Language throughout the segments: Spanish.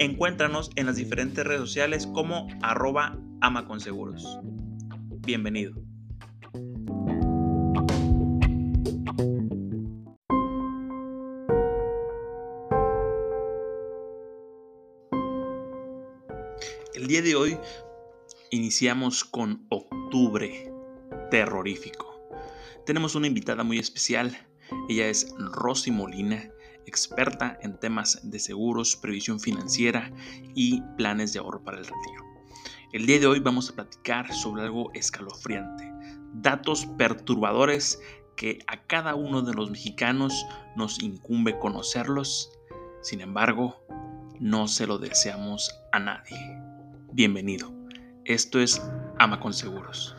Encuéntranos en las diferentes redes sociales como arroba amaconseguros. Bienvenido. El día de hoy iniciamos con octubre terrorífico. Tenemos una invitada muy especial. Ella es Rosy Molina experta en temas de seguros, previsión financiera y planes de ahorro para el retiro. El día de hoy vamos a platicar sobre algo escalofriante, datos perturbadores que a cada uno de los mexicanos nos incumbe conocerlos, sin embargo, no se lo deseamos a nadie. Bienvenido, esto es Ama con Seguros.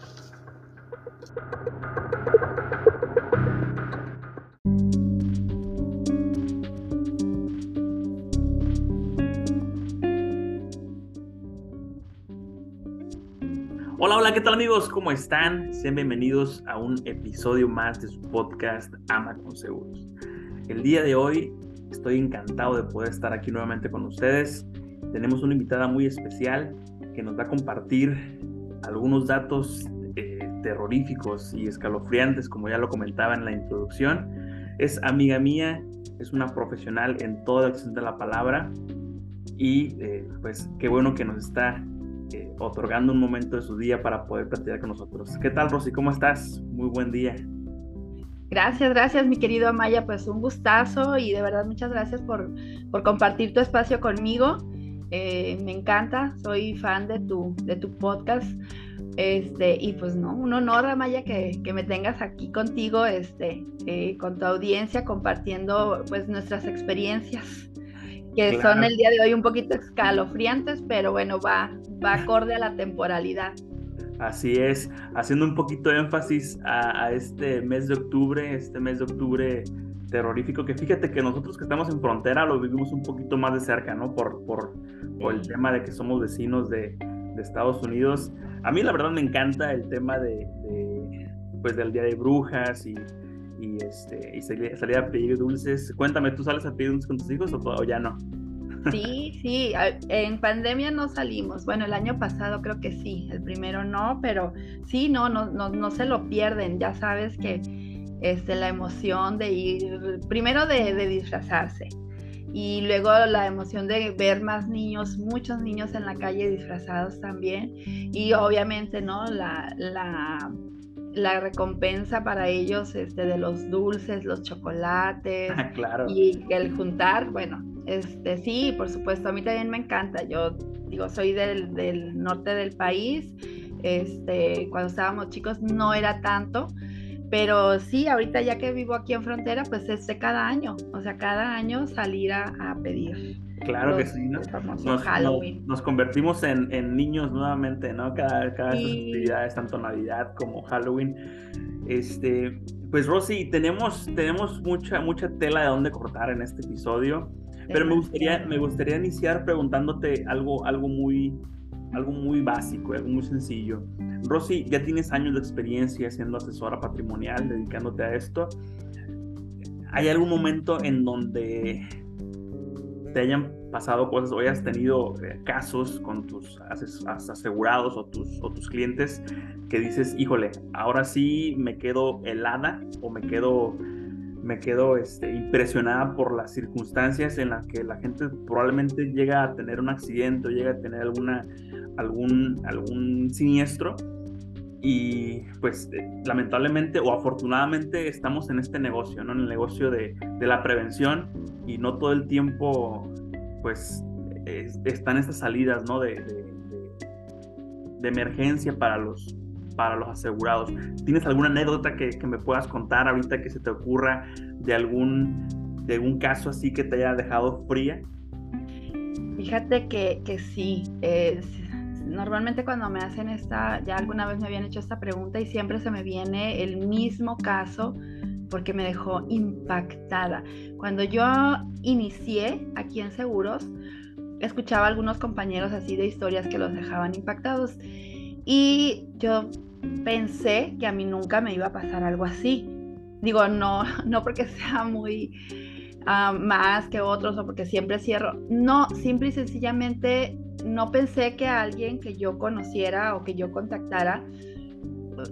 Hola, ¿qué tal amigos? ¿Cómo están? Sean bienvenidos a un episodio más de su podcast Ama con Seguros. El día de hoy estoy encantado de poder estar aquí nuevamente con ustedes. Tenemos una invitada muy especial que nos va a compartir algunos datos eh, terroríficos y escalofriantes, como ya lo comentaba en la introducción. Es amiga mía, es una profesional en toda la extensión de la palabra y eh, pues qué bueno que nos está eh, otorgando un momento de su día para poder platicar con nosotros. ¿Qué tal, Rosy? ¿Cómo estás? Muy buen día. Gracias, gracias, mi querido Amaya. Pues un gustazo y de verdad muchas gracias por, por compartir tu espacio conmigo. Eh, me encanta, soy fan de tu, de tu podcast. Este, y pues no, un honor, Amaya, que, que me tengas aquí contigo, este, eh, con tu audiencia, compartiendo pues nuestras experiencias que son el día de hoy un poquito escalofriantes, pero bueno, va, va acorde a la temporalidad. Así es, haciendo un poquito de énfasis a, este mes de octubre, este mes de octubre terrorífico, que fíjate que nosotros que estamos en frontera lo vivimos un poquito más de cerca, ¿no? Por, por, por el tema de que somos vecinos de, de, Estados Unidos. A mí la verdad me encanta el tema de, de pues del Día de Brujas y, y, este, y salir, a pedir dulces. Cuéntame, ¿tú sales a pedir dulces con tus hijos o, ya no? Sí, sí, en pandemia no salimos. Bueno, el año pasado creo que sí, el primero no, pero sí, no, no, no, no se lo pierden. Ya sabes que este, la emoción de ir, primero de, de disfrazarse y luego la emoción de ver más niños, muchos niños en la calle disfrazados también y obviamente, ¿no? La, la la recompensa para ellos este, de los dulces, los chocolates ah, claro. y el juntar, bueno, este sí, por supuesto, a mí también me encanta. Yo digo, soy del, del norte del país. Este, cuando estábamos chicos no era tanto, pero sí, ahorita ya que vivo aquí en frontera, pues es de cada año, o sea, cada año salir a, a pedir. Claro que sí, ¿no? Nos, convertimos en, en, niños nuevamente, ¿no? Cada, cada festividades, tanto Navidad como Halloween. Este, pues Rosy, tenemos, tenemos mucha, mucha tela de dónde cortar en este episodio, pero me gustaría, me gustaría iniciar preguntándote algo, algo muy, algo muy básico, algo muy sencillo. Rosy, ya tienes años de experiencia siendo asesora patrimonial, dedicándote a esto. ¿Hay algún momento en donde te hayan pasado cosas o hayas tenido eh, casos con tus asegurados o tus, o tus clientes que dices, híjole, ahora sí me quedo helada o me quedo, me quedo este, impresionada por las circunstancias en las que la gente probablemente llega a tener un accidente o llega a tener alguna, algún, algún siniestro y pues eh, lamentablemente o afortunadamente estamos en este negocio, ¿no? En el negocio de, de la prevención y no todo el tiempo pues están estas salidas, ¿no? De, de, emergencia para los, para los asegurados. ¿Tienes alguna anécdota que, que, me puedas contar ahorita que se te ocurra de algún, de algún caso así que te haya dejado fría? Fíjate que, que sí. Eh, normalmente cuando me hacen esta, ya alguna vez me habían hecho esta pregunta y siempre se me viene el mismo caso porque me dejó impactada. Cuando yo inicié aquí en Seguros, escuchaba a algunos compañeros así de historias que los dejaban impactados y yo pensé que a mí nunca me iba a pasar algo así. Digo, no, no porque sea muy uh, más que otros o porque siempre cierro. No, simple y sencillamente no pensé que alguien que yo conociera o que yo contactara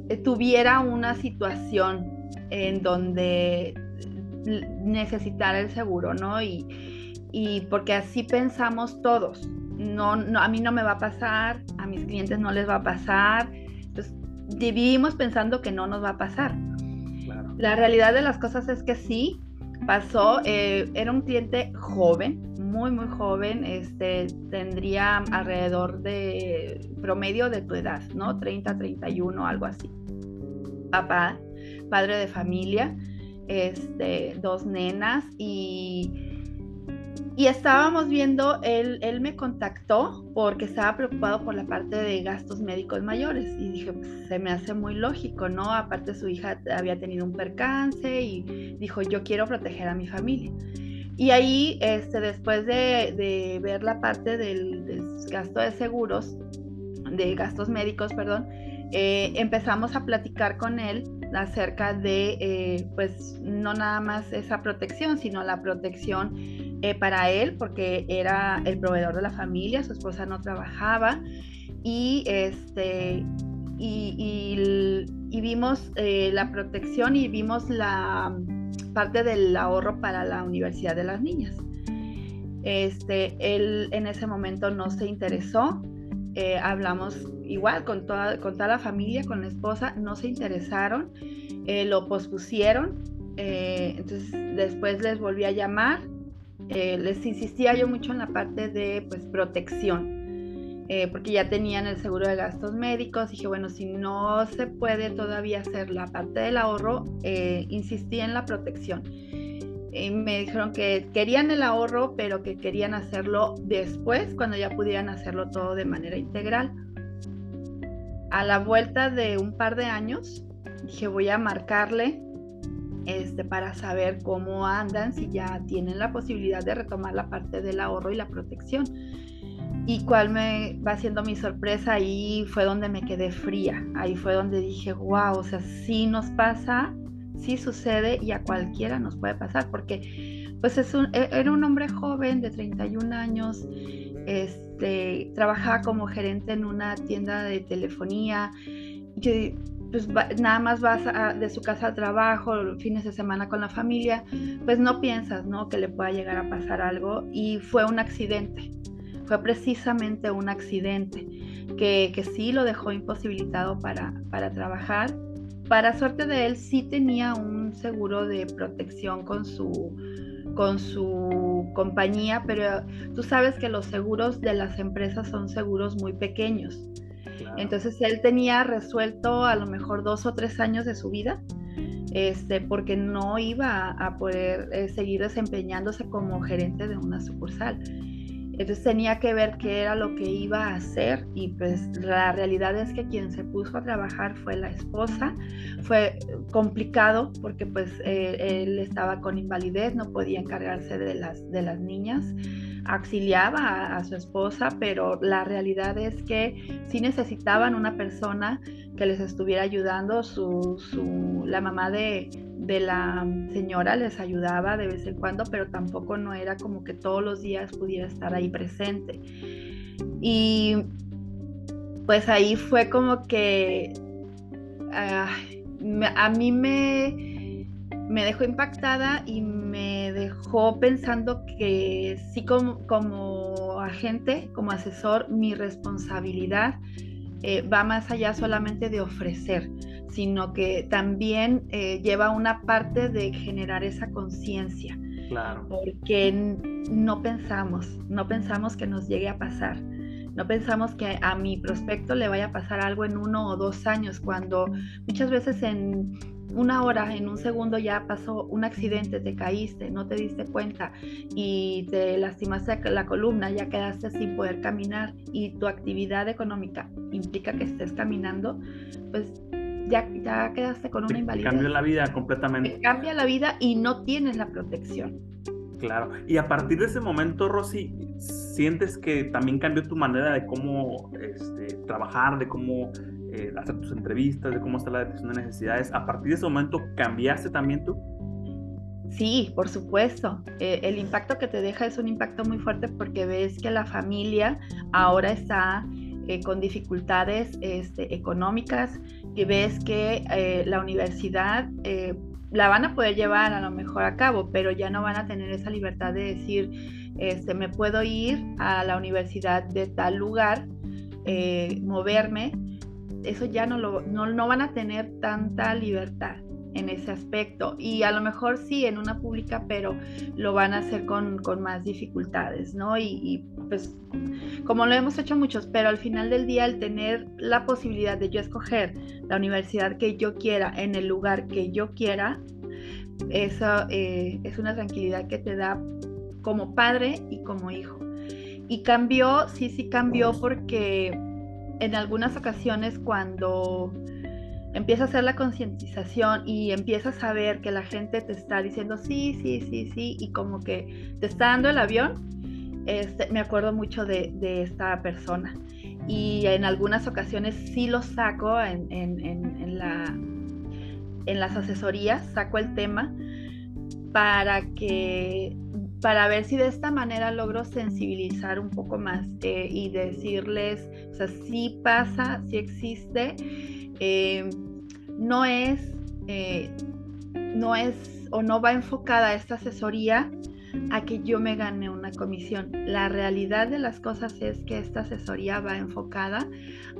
eh, tuviera una situación en donde necesitara el seguro, ¿no? Y, y porque así pensamos todos. No, no, a mí no me va a pasar, a mis clientes no les va a pasar. Entonces, vivimos pensando que no nos va a pasar. La realidad de las cosas es que sí, pasó. Eh, era un cliente joven, muy, muy joven. Este, tendría alrededor de promedio de tu edad, ¿no? 30, 31, algo así. Papá, padre de familia, este, dos nenas y y estábamos viendo, él, él me contactó porque estaba preocupado por la parte de gastos médicos mayores y dije, pues, se me hace muy lógico, ¿no? Aparte su hija había tenido un percance y dijo, yo quiero proteger a mi familia. Y ahí, este, después de, de ver la parte del, del, gasto de seguros, de gastos médicos, perdón, eh, empezamos a platicar con él acerca de, eh, pues, no nada más esa protección, sino la protección eh, para él, porque era el proveedor de la familia, su esposa no trabajaba, y este, y, vimos eh, la protección y vimos la parte del ahorro para la universidad de las niñas. Este, él en ese momento no se interesó, hablamos igual con toda, con toda la familia, con la esposa, no se interesaron, eh, lo pospusieron, eh, entonces después les volví a llamar, eh, les insistía yo mucho en la parte de pues protección. porque ya tenían el seguro de gastos médicos, dije, bueno, si no se puede todavía hacer la parte del ahorro, insistí en la protección. me dijeron que querían el ahorro, pero que querían hacerlo después, cuando ya pudieran hacerlo todo de manera integral a la vuelta de un par de años, dije voy a marcarle este, para saber cómo andan, si ya tienen la posibilidad de retomar la parte del ahorro y la protección. Y cuál me va siendo mi sorpresa, ahí fue donde me quedé fría, ahí fue donde dije, wow, o sea, sí nos pasa, sí sucede y a cualquiera nos puede pasar, porque pues es un, e, era un hombre joven de 31 años, este, trabajaba como gerente en una tienda de telefonía, que pues nada más vas de su casa al trabajo, fines de semana con la familia, pues no piensas, ¿no? Que le pueda llegar a pasar algo y fue un accidente, fue precisamente un accidente que, que sí lo dejó imposibilitado para, para trabajar. Para suerte de él, sí tenía un seguro de protección con su, con su compañía, pero tú sabes que los seguros de las empresas son seguros muy pequeños. Entonces él tenía resuelto a lo mejor dos o tres años de su vida, este, porque no iba a poder eh, seguir desempeñándose como gerente de una sucursal. Entonces tenía que ver qué era lo que iba a hacer y pues la realidad es que quien se puso a trabajar fue la esposa. Fue complicado porque pues eh, él estaba con invalidez, no podía encargarse de las, de las niñas, auxiliaba a, su esposa, pero la realidad es que sí necesitaban una persona que les estuviera ayudando. Su, la mamá de, de la señora les ayudaba de vez en cuando, pero tampoco no era como que todos los días pudiera estar ahí presente. Y pues ahí fue como que a mí me, me dejó impactada y me dejó pensando que sí como, como agente, como asesor, mi responsabilidad eh, va más allá solamente de ofrecer, sino que también eh, lleva una parte de generar esa conciencia. Claro. Porque no pensamos, no pensamos que nos llegue a pasar. No pensamos que a mi prospecto le vaya a pasar algo en uno o dos años, cuando muchas veces en una hora, en un segundo ya pasó un accidente, te caíste, no te diste cuenta y te lastimaste la columna, ya quedaste sin poder caminar y tu actividad económica implica que estés caminando, pues ya, ya quedaste con una invalidez. Cambia la vida completamente. cambia la vida y no tienes la protección. Claro. Y a partir de ese momento, Rosy, ¿sientes que también cambió tu manera de cómo este, trabajar, de cómo eh, hacer tus entrevistas, de cómo está la detección de necesidades. ¿A partir de ese momento cambiaste también tú? Sí, por supuesto. Eh, el impacto que te deja es un impacto muy fuerte porque ves que la familia ahora está eh, con dificultades este, económicas, que ves que la universidad la van a poder llevar a lo mejor a cabo, pero ya no van a tener esa libertad de decir, este, me puedo ir a la universidad de tal lugar, moverme eso ya no, lo, no, van a tener tanta libertad en ese aspecto. Y a lo mejor sí en una pública, pero lo van a hacer con, más dificultades, ¿no? Y, pues como lo hemos hecho muchos, pero al final del día el tener la posibilidad de yo escoger la universidad que yo quiera en el lugar que yo quiera, eso eh, es una tranquilidad que te da como padre y como hijo. Y cambió, sí, sí cambió porque en algunas ocasiones cuando empieza a hacer la concientización y empiezas a ver que la gente te está diciendo sí, sí, sí, sí, y como que te está dando el avión, este, me acuerdo mucho de, esta persona. Y en algunas ocasiones sí lo saco en, en, la, en las asesorías, saco el tema para que para ver si de esta manera logro sensibilizar un poco más eh, y decirles, o sea, sí pasa, sí existe, eh, no es, eh, no es o no va enfocada esta asesoría a que yo me gane una comisión. La realidad de las cosas es que esta asesoría va enfocada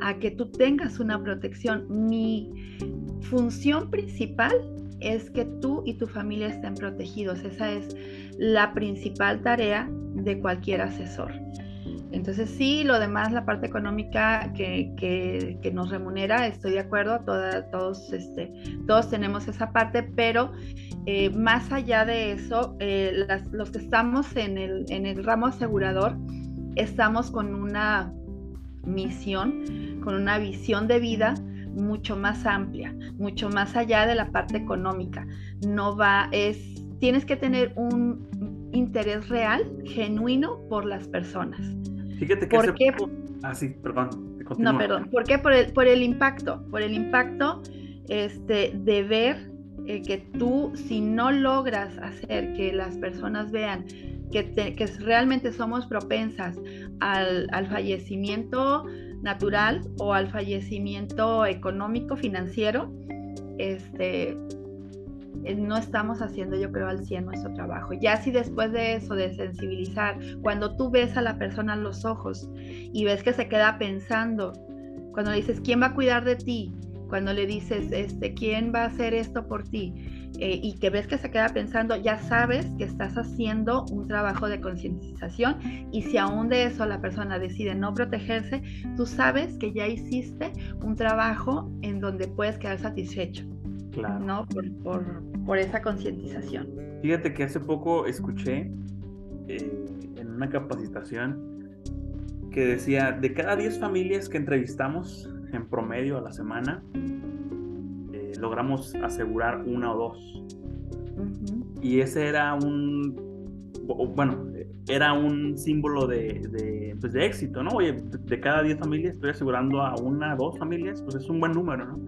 a que tú tengas una protección. Mi función principal es que tú y tu familia estén protegidos. Esa es la principal tarea de cualquier asesor. Entonces sí, lo demás, la parte económica que, nos remunera, estoy de acuerdo, todos, este, todos tenemos esa parte, pero eh, más allá de eso, eh, los que estamos en el, en el ramo asegurador, estamos con una misión, con una visión de vida mucho más amplia, mucho más allá de la parte económica. No va, es, tienes que tener un interés real, genuino por las personas. Fíjate que ¿Por qué? Ah, sí, perdón. No, perdón. ¿Por qué? Por el, por el impacto, por el impacto este, de ver eh, que tú, si no logras hacer que las personas vean que, que realmente somos propensas al, al fallecimiento natural o al fallecimiento económico, financiero, este, eh, no estamos haciendo, yo creo, al 100 nuestro trabajo. Ya si después de eso, de sensibilizar, cuando tú ves a la persona a los ojos y ves que se queda pensando, cuando le dices, ¿quién va a cuidar de ti? Cuando le dices, este, ¿quién va a hacer esto por ti? Eh, y que ves que se queda pensando, ya sabes que estás haciendo un trabajo de concientización y si aún de eso la persona decide no protegerse, tú sabes que ya hiciste un trabajo en donde puedes quedar satisfecho. Claro. ¿no? Por, esa concientización. Fíjate que hace poco escuché eh, en una capacitación que decía, de cada 10 familias que entrevistamos en promedio a la semana, eh, logramos asegurar una o dos. Y ese era un, bueno, era un símbolo de, de, pues de éxito, ¿no? Oye, de cada 10 familias estoy asegurando a una o dos familias, pues es un buen número, ¿no?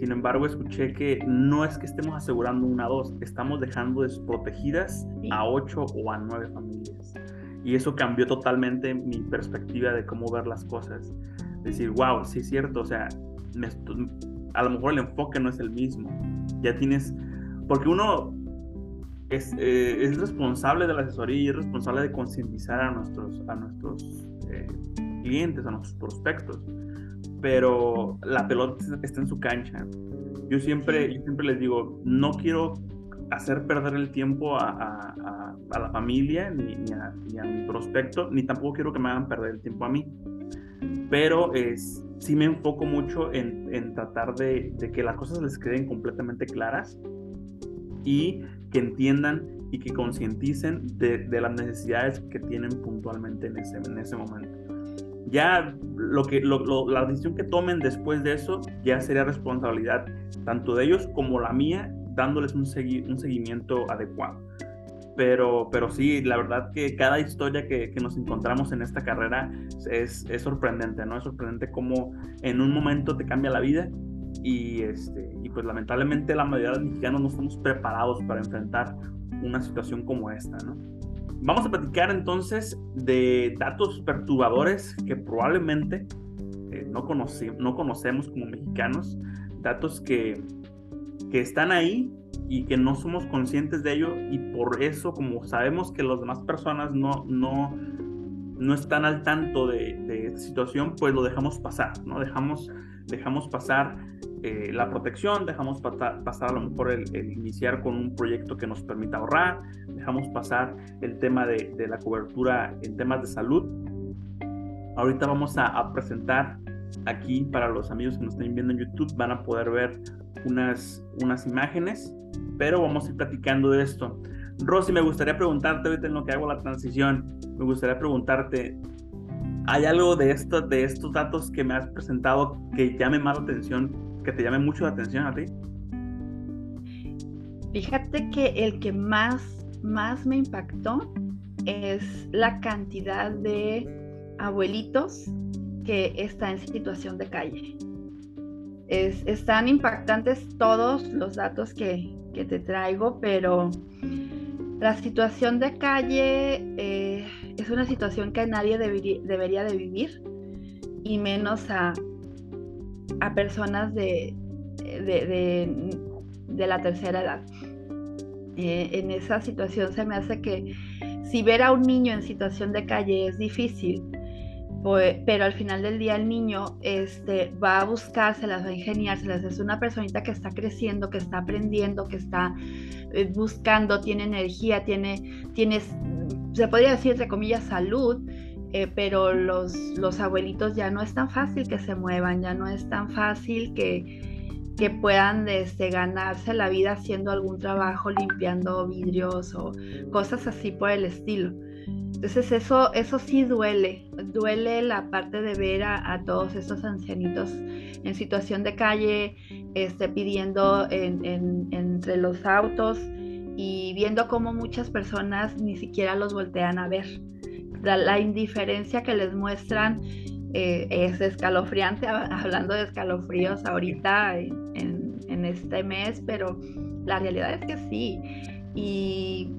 Sin embargo, escuché que no es que estemos asegurando una o dos, estamos dejando desprotegidas a ocho o a nueve familias. Y eso cambió totalmente mi perspectiva de cómo ver las cosas. Decir, wow, sí es cierto, o sea, a lo mejor el enfoque no es el mismo. Ya tienes, porque uno es, eh, es responsable de la asesoría y es responsable de concientizar a nuestros, a nuestros eh, clientes, a nuestros prospectos pero la pelota está en su cancha. Yo siempre, yo siempre les digo, no quiero hacer perder el tiempo a, la familia, ni, a, mi prospecto, ni tampoco quiero que me hagan perder el tiempo a mí. Pero es, sí me enfoco mucho en, tratar de, que las cosas les queden completamente claras y que entiendan y que concienticen de, las necesidades que tienen puntualmente en ese, en ese momento. Ya lo que, la decisión que tomen después de eso ya sería responsabilidad tanto de ellos como la mía dándoles un, un seguimiento adecuado. Pero, pero sí, la verdad que cada historia que, que nos encontramos en esta carrera es, es, sorprendente, ¿no? Es sorprendente cómo en un momento te cambia la vida y, este, y pues lamentablemente la mayoría de los mexicanos no estamos preparados para enfrentar una situación como esta, ¿no? Vamos a platicar entonces de datos perturbadores que probablemente eh, no, no conocemos como mexicanos, datos que, que están ahí y que no somos conscientes de ello y por eso como sabemos que las demás personas no, no, no están al tanto de, de esta situación, pues lo dejamos pasar, ¿no? Dejamos, dejamos pasar eh, la protección, dejamos pasar a lo mejor el, iniciar con un proyecto que nos permita ahorrar, dejamos pasar el tema de, de la cobertura en temas de salud. Ahorita vamos a, a presentar aquí para los amigos que nos estén viendo en YouTube, van a poder ver unas, unas imágenes, pero vamos a ir platicando de esto. Rosy, me gustaría preguntarte ahorita en lo que hago la transición, me gustaría preguntarte, ¿hay algo de, esto, de estos datos que me has presentado que llame más la atención, que te llame mucho la atención a ti? Fíjate que el que más, más me impactó es la cantidad de abuelitos que están en situación de calle. Es, están impactantes todos los datos que, te traigo, pero la situación de calle eh, es una situación que nadie debería, de vivir, y menos a, personas de, de, la tercera edad. Eh, en esa situación se me hace que si ver a un niño en situación de calle es difícil, pues, pero al final del día el niño este, va a buscárselas, va a ingeniárselas. Es una personita que está creciendo, que está aprendiendo, que está eh, buscando, tiene energía, tiene, tiene, se podría decir entre comillas, salud. Eh, pero los, los abuelitos ya no es tan fácil que se muevan, ya no es tan fácil que, que puedan este, ganarse la vida haciendo algún trabajo, limpiando vidrios o cosas así por el estilo. Entonces eso, eso sí duele, duele la parte de ver a, todos estos ancianitos en situación de calle, este, pidiendo entre los autos y viendo cómo muchas personas ni siquiera los voltean a ver. La, indiferencia que les muestran eh, es escalofriante, hablando de escalofríos ahorita en, en este mes, pero la realidad es que sí. Y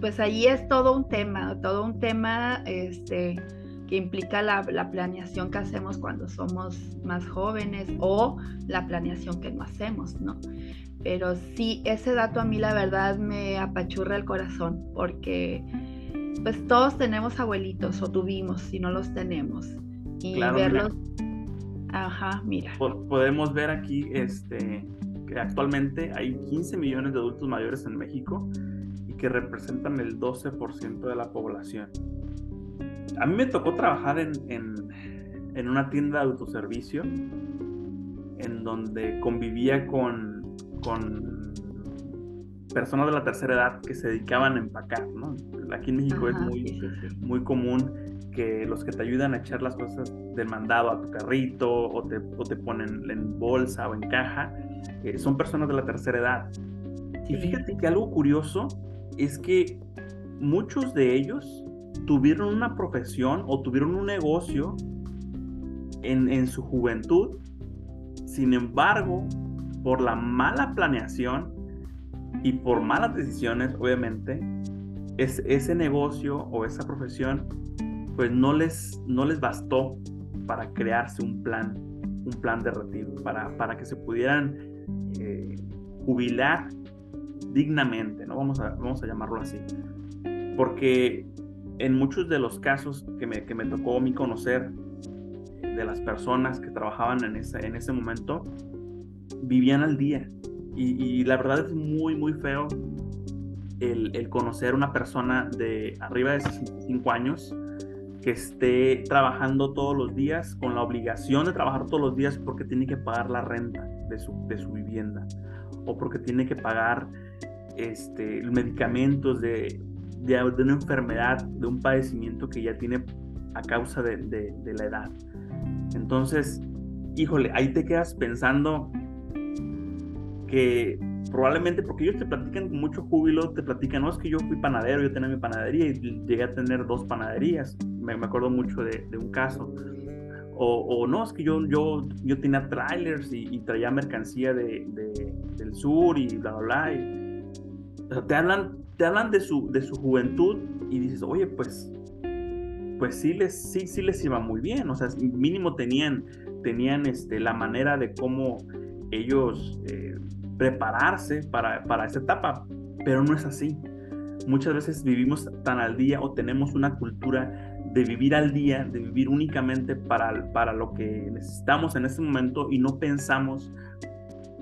pues ahí es todo un tema, todo un tema este, que implica la, planeación que hacemos cuando somos más jóvenes o la planeación que no hacemos, ¿no? Pero sí, ese dato a mí la verdad me apachurra el corazón porque pues todos tenemos abuelitos o tuvimos si no los tenemos y verlos... Ajá, mira. Podemos ver aquí este, que actualmente hay 15 millones de adultos mayores en México que representan el 12% de la población. A mí me tocó trabajar en, en, una tienda de autoservicio en donde convivía con, con personas de la tercera edad que se dedicaban a empacar, ¿no? Aquí en México es muy, muy común que los que te ayudan a echar las cosas del mandado a tu carrito o te, o te ponen en bolsa o en caja, eh, son personas de la tercera edad. Y fíjate que algo curioso es que muchos de ellos tuvieron una profesión o tuvieron un negocio en, su juventud. Sin embargo, por la mala planeación y por malas decisiones, obviamente, es, ese negocio o esa profesión, pues no les, no les bastó para crearse un plan, un plan de retiro, para, para que se pudieran eh, jubilar dignamente, ¿no? Vamos a, vamos a llamarlo así. Porque en muchos de los casos que me, que me tocó a mí conocer, de las personas que trabajaban en ese, en ese momento vivían al día. Y, la verdad es muy, muy feo el, el conocer una persona de arriba de 65 años que esté trabajando todos los días con la obligación de trabajar todos los días porque tiene que pagar la renta de su, de su vivienda o porque tiene que pagar este, medicamentos de, de, una enfermedad, de un padecimiento que ya tiene a causa de, de, la edad. Entonces, híjole, ahí te quedas pensando que probablemente porque ellos te platican con mucho júbilo, te platican, no es que yo fui panadero, yo tenía mi panadería y llegué a tener dos panaderías, me, me acuerdo mucho de, de un caso. O, o, no, es que yo, yo, yo tenía trailers y, traía mercancía de, de, del sur y bla, bla, bla. Y, te hablan, te hablan de, su, de su juventud y dices, oye, pues, pues sí les, sí, sí les iba muy bien. O sea, mínimo tenían, tenían este, la manera de cómo ellos eh, prepararse para, para esa etapa, pero no es así. Muchas veces vivimos tan al día o tenemos una cultura de vivir al día, de vivir únicamente para, para lo que necesitamos en este momento y no pensamos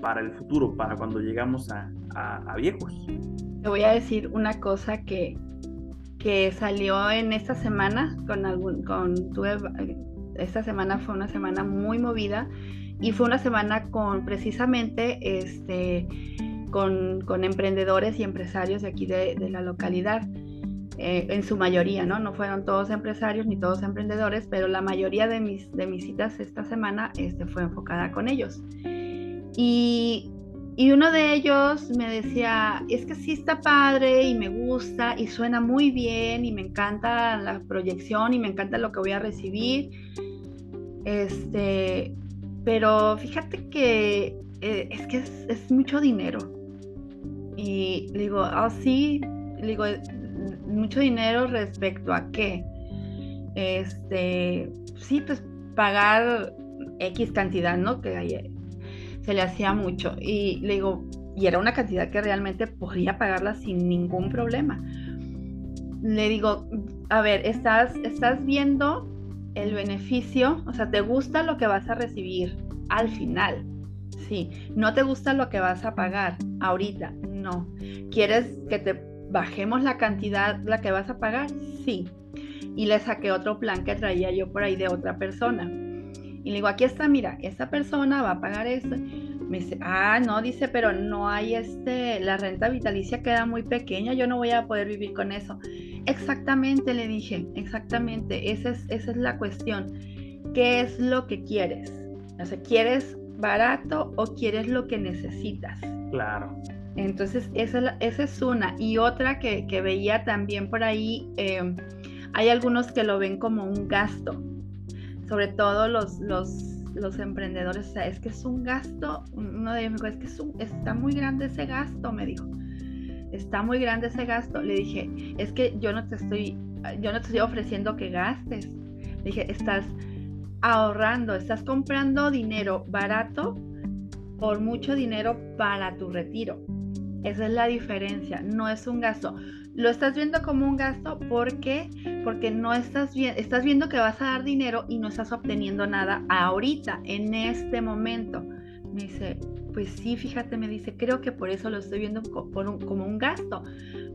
para el futuro, para cuando llegamos a, a, viejos. Te voy a decir una cosa que, que salió en esta semana con algún, con esta semana fue una semana muy movida y fue una semana con precisamente este con, con emprendedores y empresarios de aquí de, de la localidad. Eh, en su mayoría, ¿no? No fueron todos empresarios ni todos emprendedores, pero la mayoría de mis, de mis citas esta semana este, fue enfocada con ellos. Y, y uno de ellos me decía, es que sí está padre y me gusta y suena muy bien y me encanta la proyección y me encanta lo que voy a recibir. Este, pero fíjate que eh, es que es, mucho dinero. Y le digo, ah, sí, le digo, mucho dinero respecto a qué. Este, sí, pues pagar X cantidad, ¿no? Que se le hacía mucho. Y le digo, y era una cantidad que realmente podría pagarla sin ningún problema. Le digo, a ver, estás, estás viendo el beneficio, o sea, te gusta lo que vas a recibir al final. Sí, no te gusta lo que vas a pagar ahorita, no. Quieres que te bajemos la cantidad, la que vas a pagar, sí. Y le saqué otro plan que traía yo por ahí de otra persona. Y le digo, aquí está, mira, esta persona va a pagar esto. Me dice, ah, no, dice, pero no hay este, la renta vitalicia queda muy pequeña, yo no voy a poder vivir con eso. Exactamente, le dije, exactamente, esa es, esa es la cuestión. ¿Qué es lo que quieres? O sea, ¿quieres barato o quieres lo que necesitas? Claro. Entonces, esa, es una. Y otra que, veía también por ahí, em, hay algunos que lo ven como un gasto, sobre todo los, los, emprendedores. O sea, es que es un gasto, uno de ellos me dijo, es que está muy grande ese gasto, me dijo. Está muy grande ese gasto. Le dije, es que yo no te estoy, yo no te estoy ofreciendo que gastes. Le dije, estás ahorrando, estás comprando dinero barato por mucho dinero para tu retiro. Esa es la diferencia, no es un gasto. Lo estás viendo como un gasto porque porque no estás viendo, estás viendo que vas a dar dinero y no estás obteniendo nada ahorita, en este momento. Me dice, pues sí, fíjate, me dice, creo que por eso lo estoy viendo como un gasto,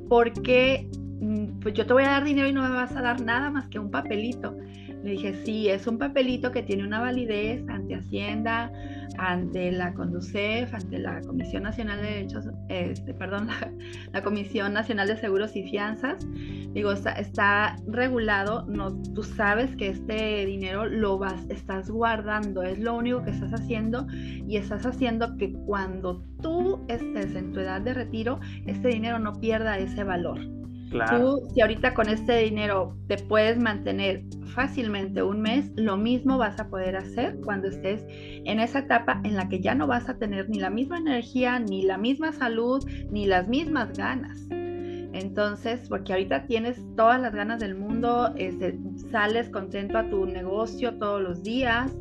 porque mm, pues yo te voy a dar dinero y no me vas a dar nada más que un papelito. Le dije, sí, es un papelito que tiene una validez ante Hacienda, ante la CONDUCEF, ante la Comisión Nacional de Derechos, este, perdón, la, Comisión Nacional de Seguros y Fianzas. Digo, está, está, regulado, no, tú sabes que este dinero lo vas, estás guardando, es lo único que estás haciendo y estás haciendo que cuando tú estés en tu edad de retiro, este dinero no pierda ese valor. Tú, si ahorita con este dinero te puedes mantener fácilmente un mes, lo mismo vas a poder hacer cuando estés en esa etapa en la que ya no vas a tener ni la misma energía, ni la misma salud, ni las mismas ganas. Entonces, porque ahorita tienes todas las ganas del mundo, este, sales contento a tu negocio todos los días,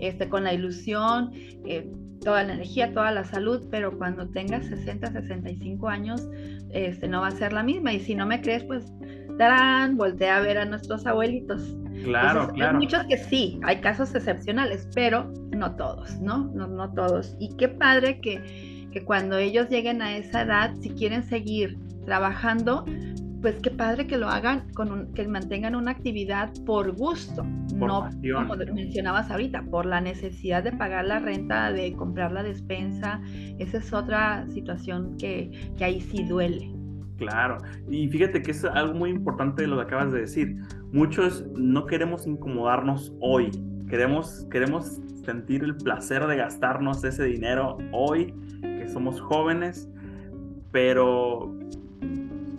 este, con la ilusión, eh, toda la energía, toda la salud, pero cuando tengas 60, 65 años, este, no va a ser la misma. Y si no me crees, pues estarán, voltea a ver a nuestros abuelitos. Claro, claro. Hay muchos que sí, hay casos excepcionales, pero no todos, ¿no? No, no todos. Y qué padre que, que cuando ellos lleguen a esa edad, si quieren seguir trabajando, pues qué padre que lo hagan, con que mantengan una actividad por gusto, no como mencionabas ahorita, por la necesidad de pagar la renta, de comprar la despensa. Esa es otra situación que, que ahí sí duele. Claro, y fíjate que es algo muy importante de lo que acabas de decir. Muchos no queremos incomodarnos hoy, queremos, queremos sentir el placer de gastarnos ese dinero hoy, que somos jóvenes, pero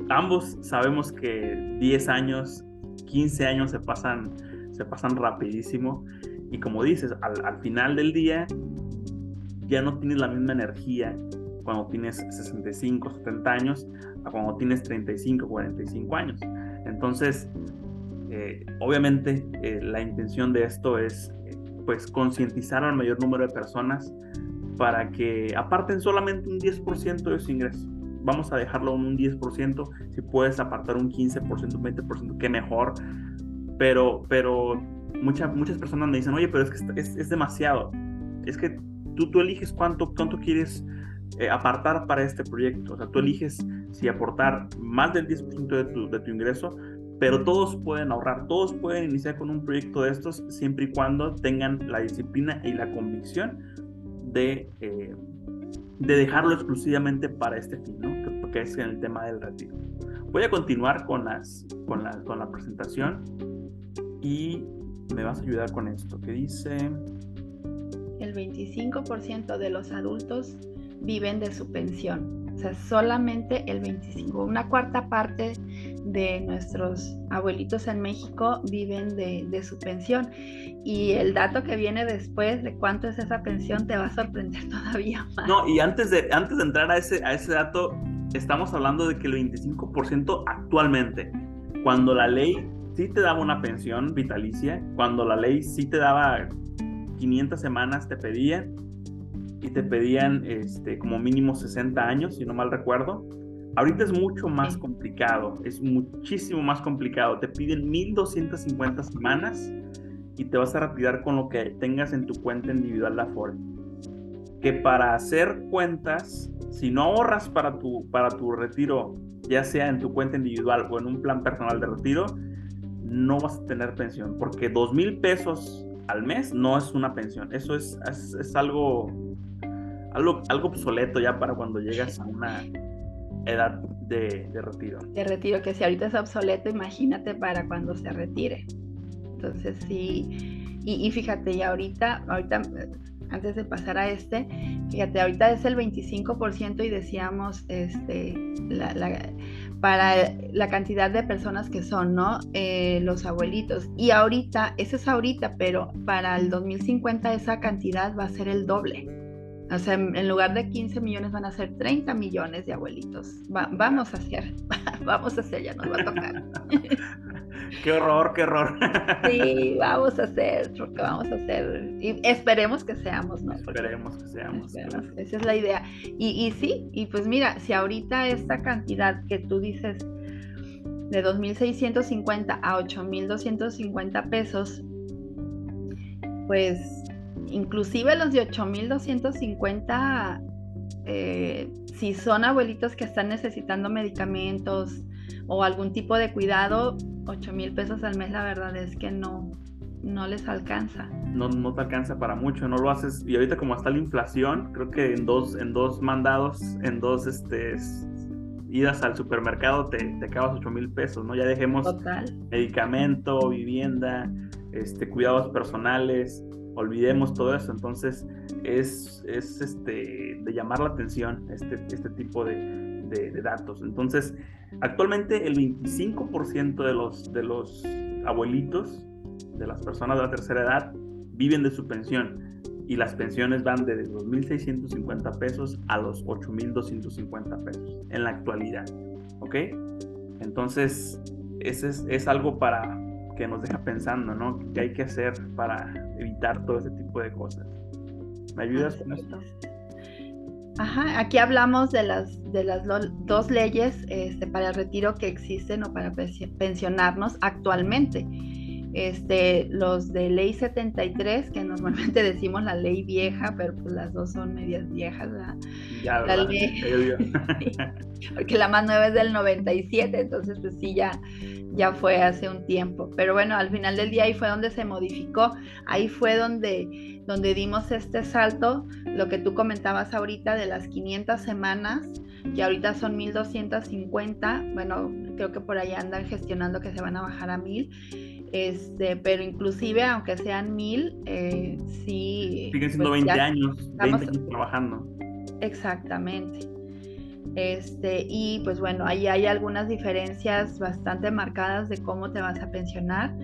ambos sabemos que 10 años, 15 años se pasan, se pasan rapidísimo y como dices, al, al final del día ya no tienes la misma energía cuando tienes 65, 70 años a cuando tienes 35, 45 años. Entonces, eh, obviamente eh, la intención de esto es eh, pues concientizar al mayor número de personas para que aparten solamente un 10% de su ingreso. Vamos a dejarlo en un 10%, si puedes apartar un 15%, un 20%, qué mejor. Pero, pero muchas muchas personas me dicen, oye, pero es que es, es demasiado. Es que tú, tú eliges cuánto, cuánto quieres eh, apartar para este proyecto. O sea, tú eliges si aportar más del 10% de tu, de tu ingreso, pero todos pueden ahorrar, todos pueden iniciar con un proyecto de estos siempre y cuando tengan la disciplina y la convicción de, eh, de dejarlo exclusivamente para este fin, ¿no? que, es el tema del retiro. Voy a continuar con, la, con la presentación y me vas a ayudar con esto que dice... El 25% de los adultos viven de su pensión. O sea, solamente el 25, una cuarta parte de nuestros abuelitos en México viven de, su pensión. Y el dato que viene después de cuánto es esa pensión te va a sorprender todavía más. No, y antes de, antes de entrar a ese, a ese dato, estamos hablando de que el 25% actualmente, cuando la ley sí te daba una pensión vitalicia, cuando la ley sí te daba 500 semanas, te pedían, y te pedían este, como mínimo 60 años, si no mal recuerdo. Ahorita es mucho más complicado, es muchísimo más complicado. Te piden 1250 semanas y te vas a retirar con lo que tengas en tu cuenta individual de Afore. Que para hacer cuentas, si no ahorras para tu, para tu retiro, ya sea en tu cuenta individual o en un plan personal de retiro, no vas a tener pensión, porque dos mil pesos al mes no es una pensión, eso es, es, es algo algo, algo obsoleto ya para cuando llegas a una edad de, retiro. De retiro, que si ahorita es obsoleto, imagínate para cuando se retire. Entonces sí, y, fíjate, y ahorita, ahorita, antes de pasar a este, fíjate, ahorita es el 25% y decíamos, este, para la cantidad de personas que son, ¿no? Eh, los abuelitos. Y ahorita, eso es ahorita, pero para el 2050 esa cantidad va a ser el doble. O sea, en lugar de 15 millones van a ser 30 millones de abuelitos. vamos a hacer, vamos a hacer, ya nos va a tocar. qué horror, qué horror. sí, vamos a hacer, porque vamos a hacer. Y esperemos que seamos, ¿no? esperemos que seamos. Esa es la idea. Y, y sí, y pues mira, si ahorita esta cantidad que tú dices de 2.650 a 8.250 pesos, pues inclusive los de 8250, eh, si son abuelitos que están necesitando medicamentos o algún tipo de cuidado, 8 mil pesos al mes la verdad es que no, no les alcanza. No, no te alcanza para mucho, no lo haces. Y ahorita como está la inflación, creo que en dos, en dos mandados, en dos este, idas al supermercado te, te acabas 8 mil pesos, ¿no? Ya dejemos medicamento, vivienda, este, cuidados personales, olvidemos todo eso. Entonces es, es este, de llamar la atención este, este tipo de, de, datos. Entonces, actualmente el 25% de los, de los abuelitos, de las personas de la tercera edad, viven de su pensión. Y las pensiones van de 2.650 pesos a los 8.250 pesos en la actualidad. ¿Ok? Entonces, ese es, es algo para, que nos deja pensando, ¿no? ¿Qué hay que hacer para evitar todo ese tipo de cosas? ¿Me ayudas con esto? Ajá, aquí hablamos de las, de las dos leyes este, para el retiro que existen o para pensionarnos actualmente. Este, los de ley 73, que normalmente decimos la ley vieja, pero pues las dos son medias viejas, Ya, la ley, porque la más nueva es del 97, entonces pues sí, ya, ya fue hace un tiempo. Pero bueno, al final del día ahí fue donde se modificó, ahí fue donde, donde dimos este salto, lo que tú comentabas ahorita de las 500 semanas, que ahorita son 1250, bueno, creo que por ahí andan gestionando que se van a bajar a 1000 este, pero inclusive aunque sean mil, eh, sí. Siguen siendo 20 pues, años, 20 años trabajando. Exactamente. Este, y pues bueno, ahí hay algunas diferencias bastante marcadas de cómo te vas a pensionar.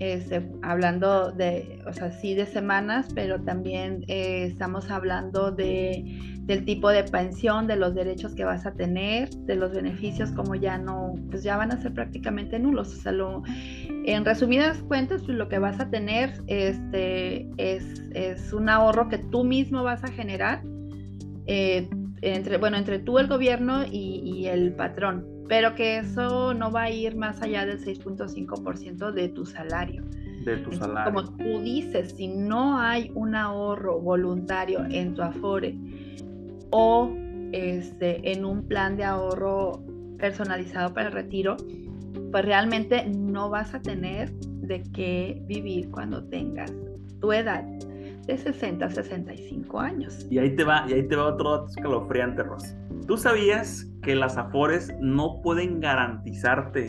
Este, hablando de, o sea, sí de semanas, pero también eh, estamos hablando de, del tipo de pensión, de los derechos que vas a tener, de los beneficios, como ya no, pues ya van a ser prácticamente nulos. O sea, lo, en resumidas cuentas, pues lo que vas a tener este, es, es un ahorro que tú mismo vas a generar. Eh, entre, bueno, entre tú, el gobierno y, el patrón, pero que eso no va a ir más allá del 6.5% de tu salario. De tu salario. Como tú dices, si no hay un ahorro voluntario en tu Afore o este, en un plan de ahorro personalizado para el retiro, pues realmente no vas a tener de qué vivir cuando tengas tu edad de 60 a 65 años. Y ahí te va, y ahí te va otro dato escalofriante, Rosa. ¿Tú sabías que las Afores no pueden garantizarte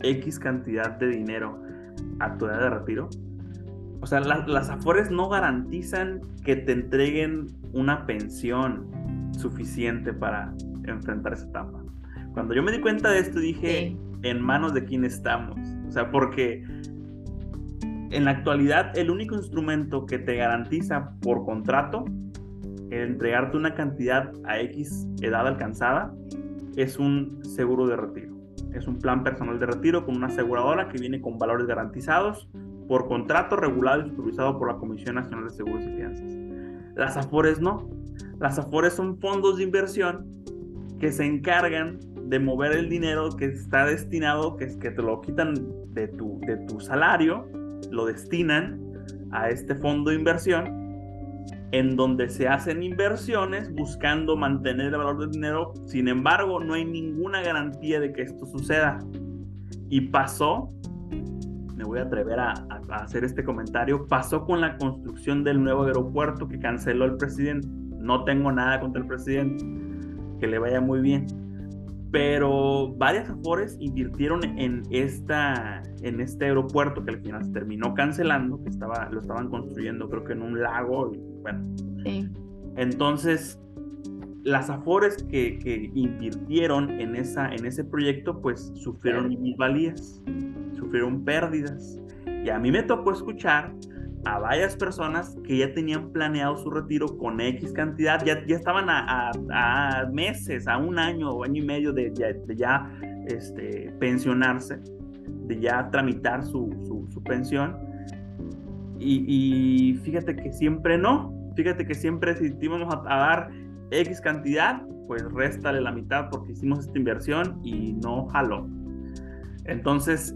X cantidad de dinero a tu edad de retiro? O sea, las Afores no garantizan que te entreguen una pensión suficiente para enfrentar esa etapa. Cuando yo me di cuenta de esto dije, en manos de quién estamos. O sea, porque en la actualidad el único instrumento que te garantiza por contrato entregarte una cantidad a X edad alcanzada es un seguro de retiro. Es un plan personal de retiro con una aseguradora que viene con valores garantizados por contrato regulado y supervisado por la Comisión Nacional de Seguros y Fianzas. Las AFORES no. Las AFORES son fondos de inversión que se encargan de mover el dinero que está destinado, que, que te lo quitan de tu, de tu salario lo destinan a este fondo de inversión en donde se hacen inversiones buscando mantener el valor del dinero. Sin embargo, no hay ninguna garantía de que esto suceda. Y pasó, me voy a atrever a, hacer este comentario, pasó con la construcción del nuevo aeropuerto que canceló el presidente. No tengo nada contra el presidente, que le vaya muy bien pero varias Afores invirtieron en, esta, en este aeropuerto que al final se terminó cancelando, que estaba, lo estaban construyendo creo que en un lago, bueno. Sí. Entonces, las Afores que, que, invirtieron en, esa, en ese proyecto, pues sufrieron minusvalías, sufrieron pérdidas. Y a mí me tocó escuchar a varias personas que ya tenían planeado su retiro con X cantidad, ya, ya estaban a, meses, a un año o año y medio de, ya este, pensionarse, de ya tramitar su, pensión. Y, fíjate que siempre no, fíjate que siempre si íbamos a, a dar X cantidad, pues réstale la mitad porque hicimos esta inversión y no jaló. Entonces,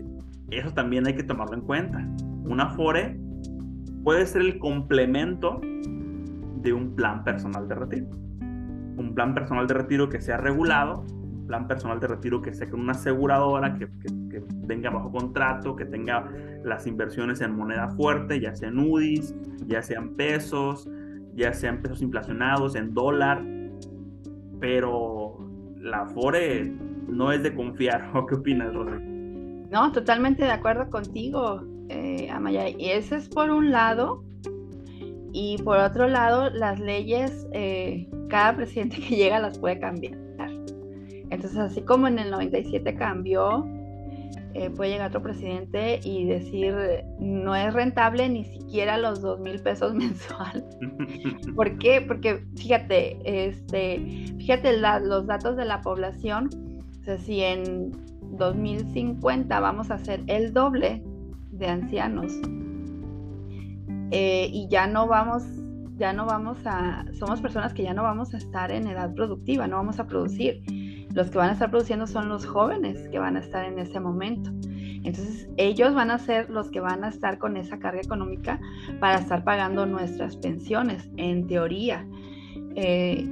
eso también hay que tomarlo en cuenta. Una FORE puede ser el complemento de un plan personal de retiro. Un plan personal de retiro que sea regulado, un plan personal de retiro que sea con una aseguradora, que, que, venga bajo contrato, que tenga las inversiones en moneda fuerte, ya sean UDIs, ya sean pesos, ya sean pesos inflacionados, en dólar. Pero la FORE no es de confiar. ¿O qué opinas, Rosy? No, totalmente de acuerdo contigo. Eh, Amaya. Y ese es por un lado. Y por otro lado, las leyes, eh, cada presidente que llega las puede cambiar. Entonces, así como en el 97 cambió, eh, puede llegar otro presidente y decir, no es rentable ni siquiera los dos mil pesos mensual. ¿Por qué? Porque fíjate, este, fíjate los datos de la población. O sea, si en 2050 vamos a hacer el doble de ancianos. Eh, y ya no vamos ya no vamos a, somos personas que ya no vamos a estar en edad productiva, no vamos a producir. Los que van a estar produciendo son los jóvenes que van a estar en ese momento. Entonces, ellos van a ser los que van a estar con esa carga económica para estar pagando nuestras pensiones, en teoría. Eh,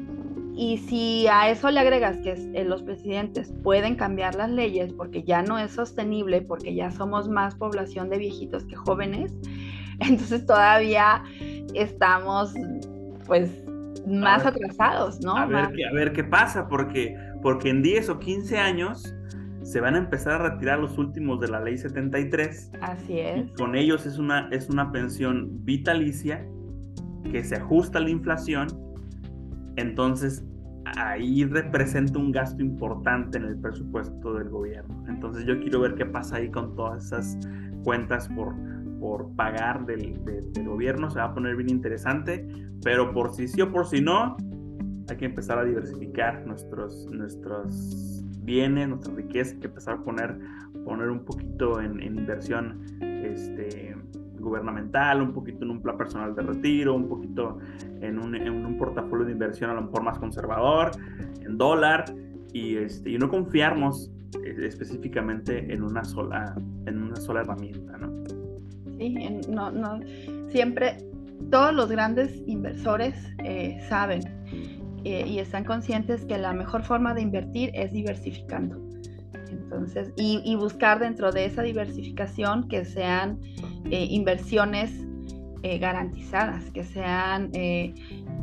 y si a eso le agregas que eh, los presidentes pueden cambiar las leyes porque ya no es sostenible, porque ya somos más población de viejitos que jóvenes, entonces todavía estamos pues más atrasados, ¿no? A ver, a ver qué pasa, porque, porque en 10 o 15 años se van a empezar a retirar los últimos de la ley 73. Así es. con ellos es una, es una pensión vitalicia que se ajusta a la inflación. Entonces, ahí representa un gasto importante en el presupuesto del gobierno. Entonces, yo quiero ver qué pasa ahí con todas esas cuentas por, por pagar del, gobierno. Se va a poner bien interesante, pero por si sí o por si no, hay que empezar a diversificar nuestros, nuestros bienes, nuestra riqueza, hay que empezar a poner, poner un poquito en, en inversión este, gubernamental, un poquito en un plan personal de retiro, un poquito en un, en un portafolio de inversión a lo mejor más conservador, en dólar, y, este, y no confiarnos eh, específicamente en una sola, en una sola herramienta, ¿no? Sí, no, no, siempre todos los grandes inversores eh, saben eh, y están conscientes que la mejor forma de invertir es diversificando. Entonces, y, buscar dentro de esa diversificación que sean inversiones eh, garantizadas, que sean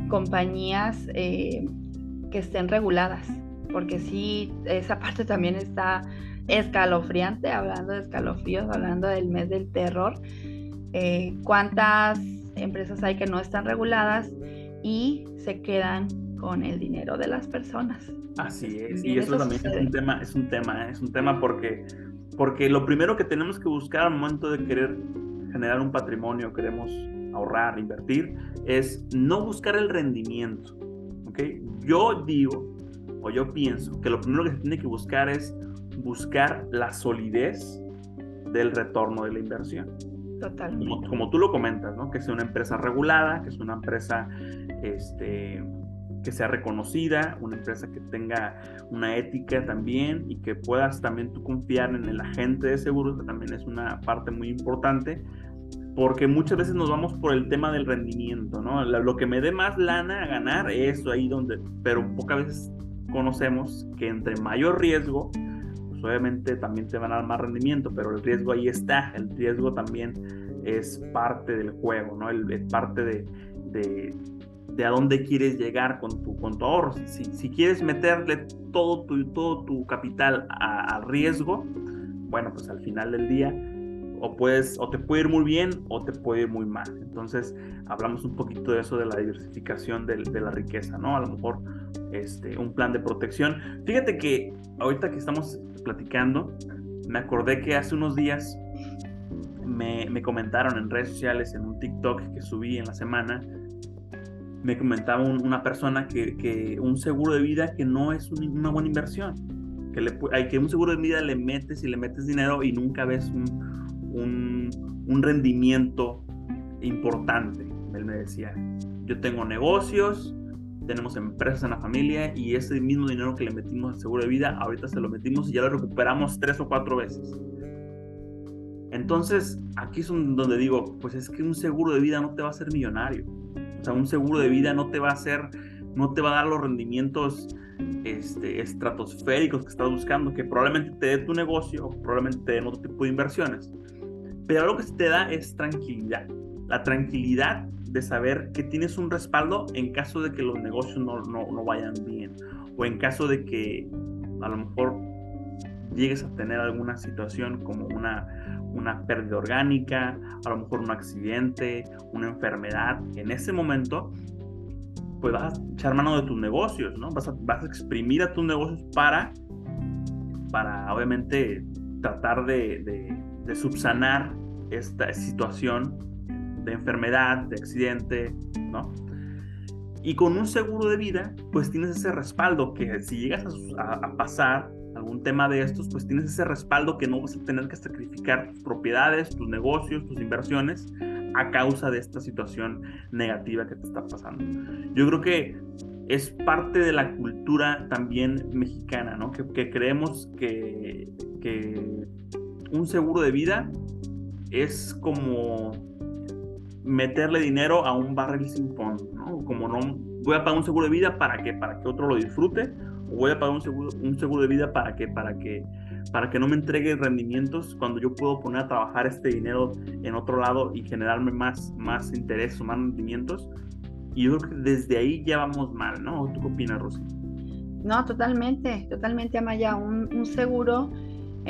compañías que estén reguladas, porque sí, esa parte también está escalofriante, hablando de escalofríos, hablando del mes del terror. ¿Cuántas empresas hay que no están reguladas y se quedan con el dinero de las personas. Así es, y eso, también es un tema, es un tema, ¿eh? es un tema porque, porque lo primero que tenemos que buscar al momento de querer generar un patrimonio, queremos ahorrar, invertir, es no buscar el rendimiento. ¿okay? Yo digo, o yo pienso, que lo primero que se tiene que buscar es buscar la solidez del retorno de la inversión. Totalmente. Como, como, tú lo comentas, ¿no? Que sea una empresa regulada, que sea una empresa este, que sea reconocida, una empresa que tenga una ética también y que puedas también tú confiar en el agente de seguros, también es una parte muy importante, porque muchas veces nos vamos por el tema del rendimiento, ¿no? Lo que me dé más lana a ganar, eso ahí donde, pero pocas veces conocemos que entre mayor riesgo, pues obviamente también te van a dar más rendimiento, pero el riesgo ahí está, el riesgo también es parte del juego, ¿no? Es parte de de a dónde quieres llegar con tu, con tu ahorro. Si, si quieres meterle todo tu, todo tu capital a, riesgo, bueno, pues al final del día o, puedes, o te puede ir muy bien o te puede ir muy mal. Entonces, hablamos un poquito de eso, de la diversificación de, de la riqueza, ¿no? A lo mejor este, un plan de protección. Fíjate que ahorita que estamos platicando, me acordé que hace unos días me, me comentaron en redes sociales, en un TikTok que subí en la semana, me comentaba una persona que, un seguro de vida que no es una buena inversión. Que, le, que un seguro de vida le metes y le metes dinero y nunca ves un rendimiento importante. Él me decía, yo tengo negocios, tenemos empresas en la familia y ese mismo dinero que le metimos al seguro de vida, ahorita se lo metimos y ya lo recuperamos tres o cuatro veces. Entonces, aquí es donde digo, pues es que un seguro de vida no te va a hacer millonario o sea, un seguro de vida no te va a hacer, no te va a dar los rendimientos este, estratosféricos que estás buscando, que probablemente te dé tu negocio o probablemente te dé otro tipo de inversiones. Pero lo que te da es tranquilidad. La tranquilidad de saber que tienes un respaldo en caso de que los negocios no, no, no vayan bien o en caso de que a lo mejor llegues a tener alguna situación como una una pérdida orgánica, a lo mejor un accidente, una enfermedad, en ese momento, pues vas a echar mano de tus negocios, ¿no? Vas a, vas a exprimir a tus negocios para, para obviamente, tratar de, subsanar esta situación de enfermedad, de accidente, ¿no? Y con un seguro de vida, pues tienes ese respaldo que si llegas a pasar algún tema de estos, pues tienes ese respaldo que no vas a tener que sacrificar tus propiedades, tus negocios, tus inversiones a causa de esta situación negativa que te está pasando. Yo creo que es parte de la cultura también mexicana, ¿no? Que, creemos que, que un seguro de vida es como meterle dinero a un barril sin fondo, ¿no? Como no voy a pagar un seguro de vida para que para que otro lo disfrute voy a pagar un seguro un seguro de vida para que para que para que no me entregue rendimientos cuando yo puedo poner a trabajar este dinero en otro lado y generarme más más interés o más rendimientos. Y yo creo que desde ahí ya vamos mal, ¿no? ¿Tú qué opinas, Rosy? No, totalmente, totalmente, Amaya. Un, un seguro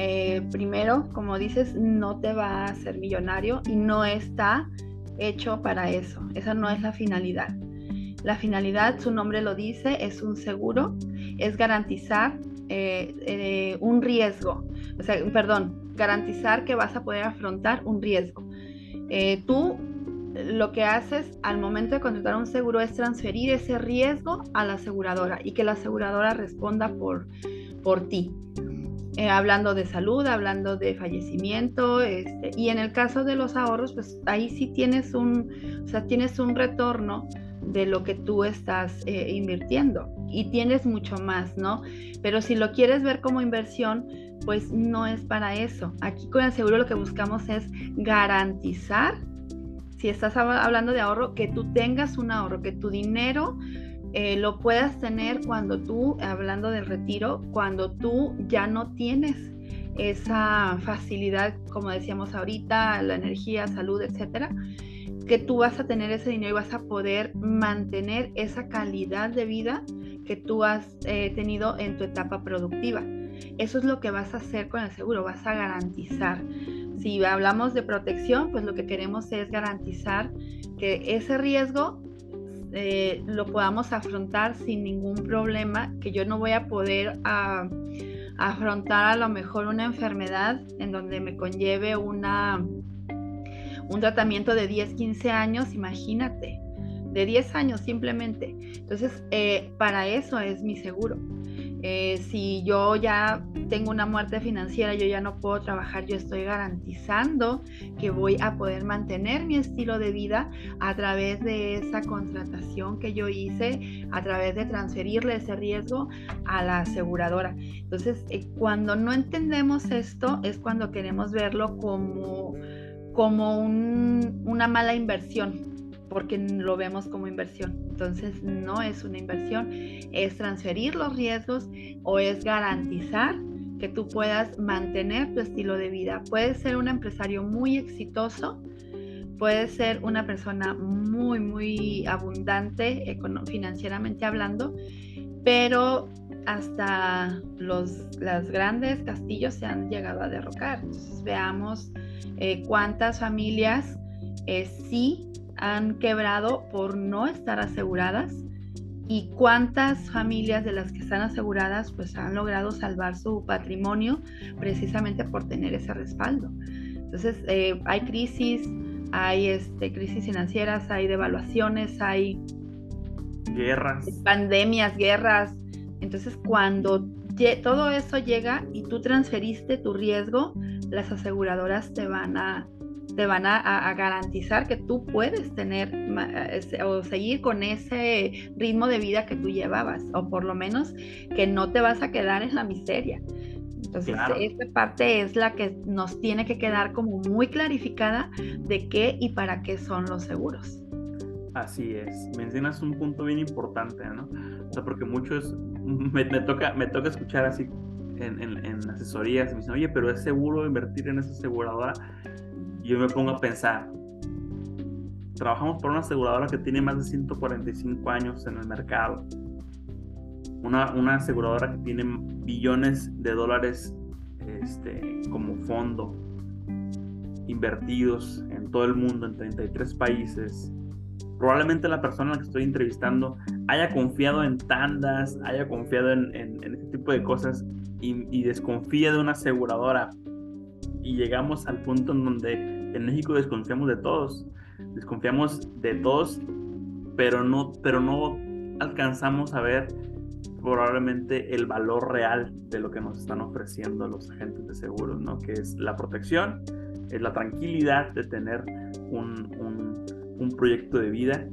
eh, primero, como dices, no te va a hacer millonario y no está hecho para eso. Esa no es la finalidad. La finalidad, su nombre lo dice, es un seguro, es garantizar eh, eh, un riesgo, o sea, perdón, garantizar que vas a poder afrontar un riesgo. tú lo que haces al momento de contratar un seguro es transferir ese riesgo a la aseguradora y que la aseguradora responda por, por ti. Eh, hablando de salud, hablando de fallecimiento, este, y en el caso de los ahorros, pues ahí sí tienes un, o sea, tienes un retorno de lo que tú estás eh, invirtiendo y tienes mucho más, ¿no? Pero si lo quieres ver como inversión, pues no es para eso. Aquí con el seguro lo que buscamos es garantizar, si estás hablando de ahorro, que tú tengas un ahorro, que tu dinero eh, lo puedas tener cuando tú, hablando del retiro, cuando tú ya no tienes esa facilidad, como decíamos ahorita, la energía, salud, etcétera, que tú vas a tener ese dinero y vas a poder mantener esa calidad de vida que tú has eh, tenido en tu etapa productiva. Eso es lo que vas a hacer con el seguro, vas a garantizar. Si hablamos de protección, pues lo que queremos es garantizar que ese riesgo eh, lo podamos afrontar sin ningún problema, que yo no voy a poder ah, afrontar a lo mejor una enfermedad en donde me conlleve una, un tratamiento de 10, 15 años, imagínate, de 10 años simplemente. Entonces, eh, para eso es mi seguro. Eh, si yo ya tengo una muerte financiera, yo ya no puedo trabajar, yo estoy garantizando que voy a poder mantener mi estilo de vida a través de esa contratación que yo hice, a través de transferirle ese riesgo a la aseguradora. Entonces, eh, cuando no entendemos esto, es cuando queremos verlo como, como una mala inversión porque lo vemos como inversión. Entonces no es una inversión, es transferir los riesgos o es garantizar que tú puedas mantener tu estilo de vida. Puedes ser un empresario muy exitoso, puedes ser una persona muy, muy abundante financieramente hablando, pero hasta los las grandes castillos se han llegado a derrocar. Entonces veamos eh, cuántas familias eh, sí han quebrado por no estar aseguradas y cuántas familias de las que están aseguradas pues han logrado salvar su patrimonio precisamente por tener ese respaldo. Entonces eh, hay crisis, hay este, crisis financieras, hay devaluaciones, hay guerras, pandemias, guerras. Entonces cuando todo eso llega y tú transferiste tu riesgo, las aseguradoras te van a te van a, garantizar que tú puedes tener o seguir con ese ritmo de vida que tú llevabas, o por lo menos que no te vas a quedar en la miseria. Entonces, esta parte es la que nos tiene que quedar como muy clarificada de qué y para qué son los seguros. Así es, mencionas un punto bien importante, ¿no? O sea, porque muchos, me, toca, me toca escuchar así en, en, asesorías, me dicen, oye, pero es seguro invertir en esa aseguradora yo me pongo a pensar, trabajamos por una aseguradora que tiene más de 145 años en el mercado. Una, una aseguradora que tiene billones de dólares este, como fondo invertidos en todo el mundo, en 33 países. Probablemente la persona a la que estoy entrevistando haya confiado en tandas, haya confiado en, en, este tipo de cosas y, y desconfía de una aseguradora. Y llegamos al punto en donde en México desconfiamos de todos, desconfiamos de todos, pero no, pero no alcanzamos a ver probablemente el valor real de lo que nos están ofreciendo los agentes de seguros, ¿no? Que es la protección, es la tranquilidad de tener un, un proyecto de vida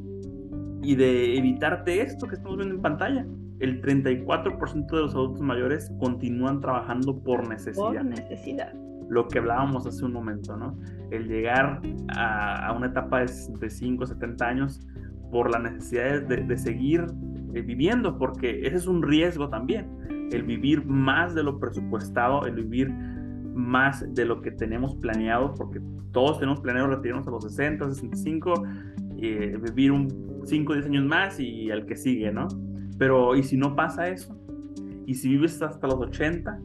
y de evitarte esto que estamos viendo en pantalla. El 34% de los adultos mayores continúan trabajando por necesidad. Por necesidad. Lo que hablábamos hace un momento, ¿no? El llegar a, una etapa de 65, 70 años por la necesidad de, de seguir eh, viviendo, porque ese es un riesgo también. El vivir más de lo presupuestado, el vivir más de lo que tenemos planeado, porque todos tenemos planeado retirarnos a los 60, 65, eh, vivir un 5 o 10 años más y al que sigue, ¿no? Pero, ¿y si no pasa eso? ¿Y si vives hasta los 80?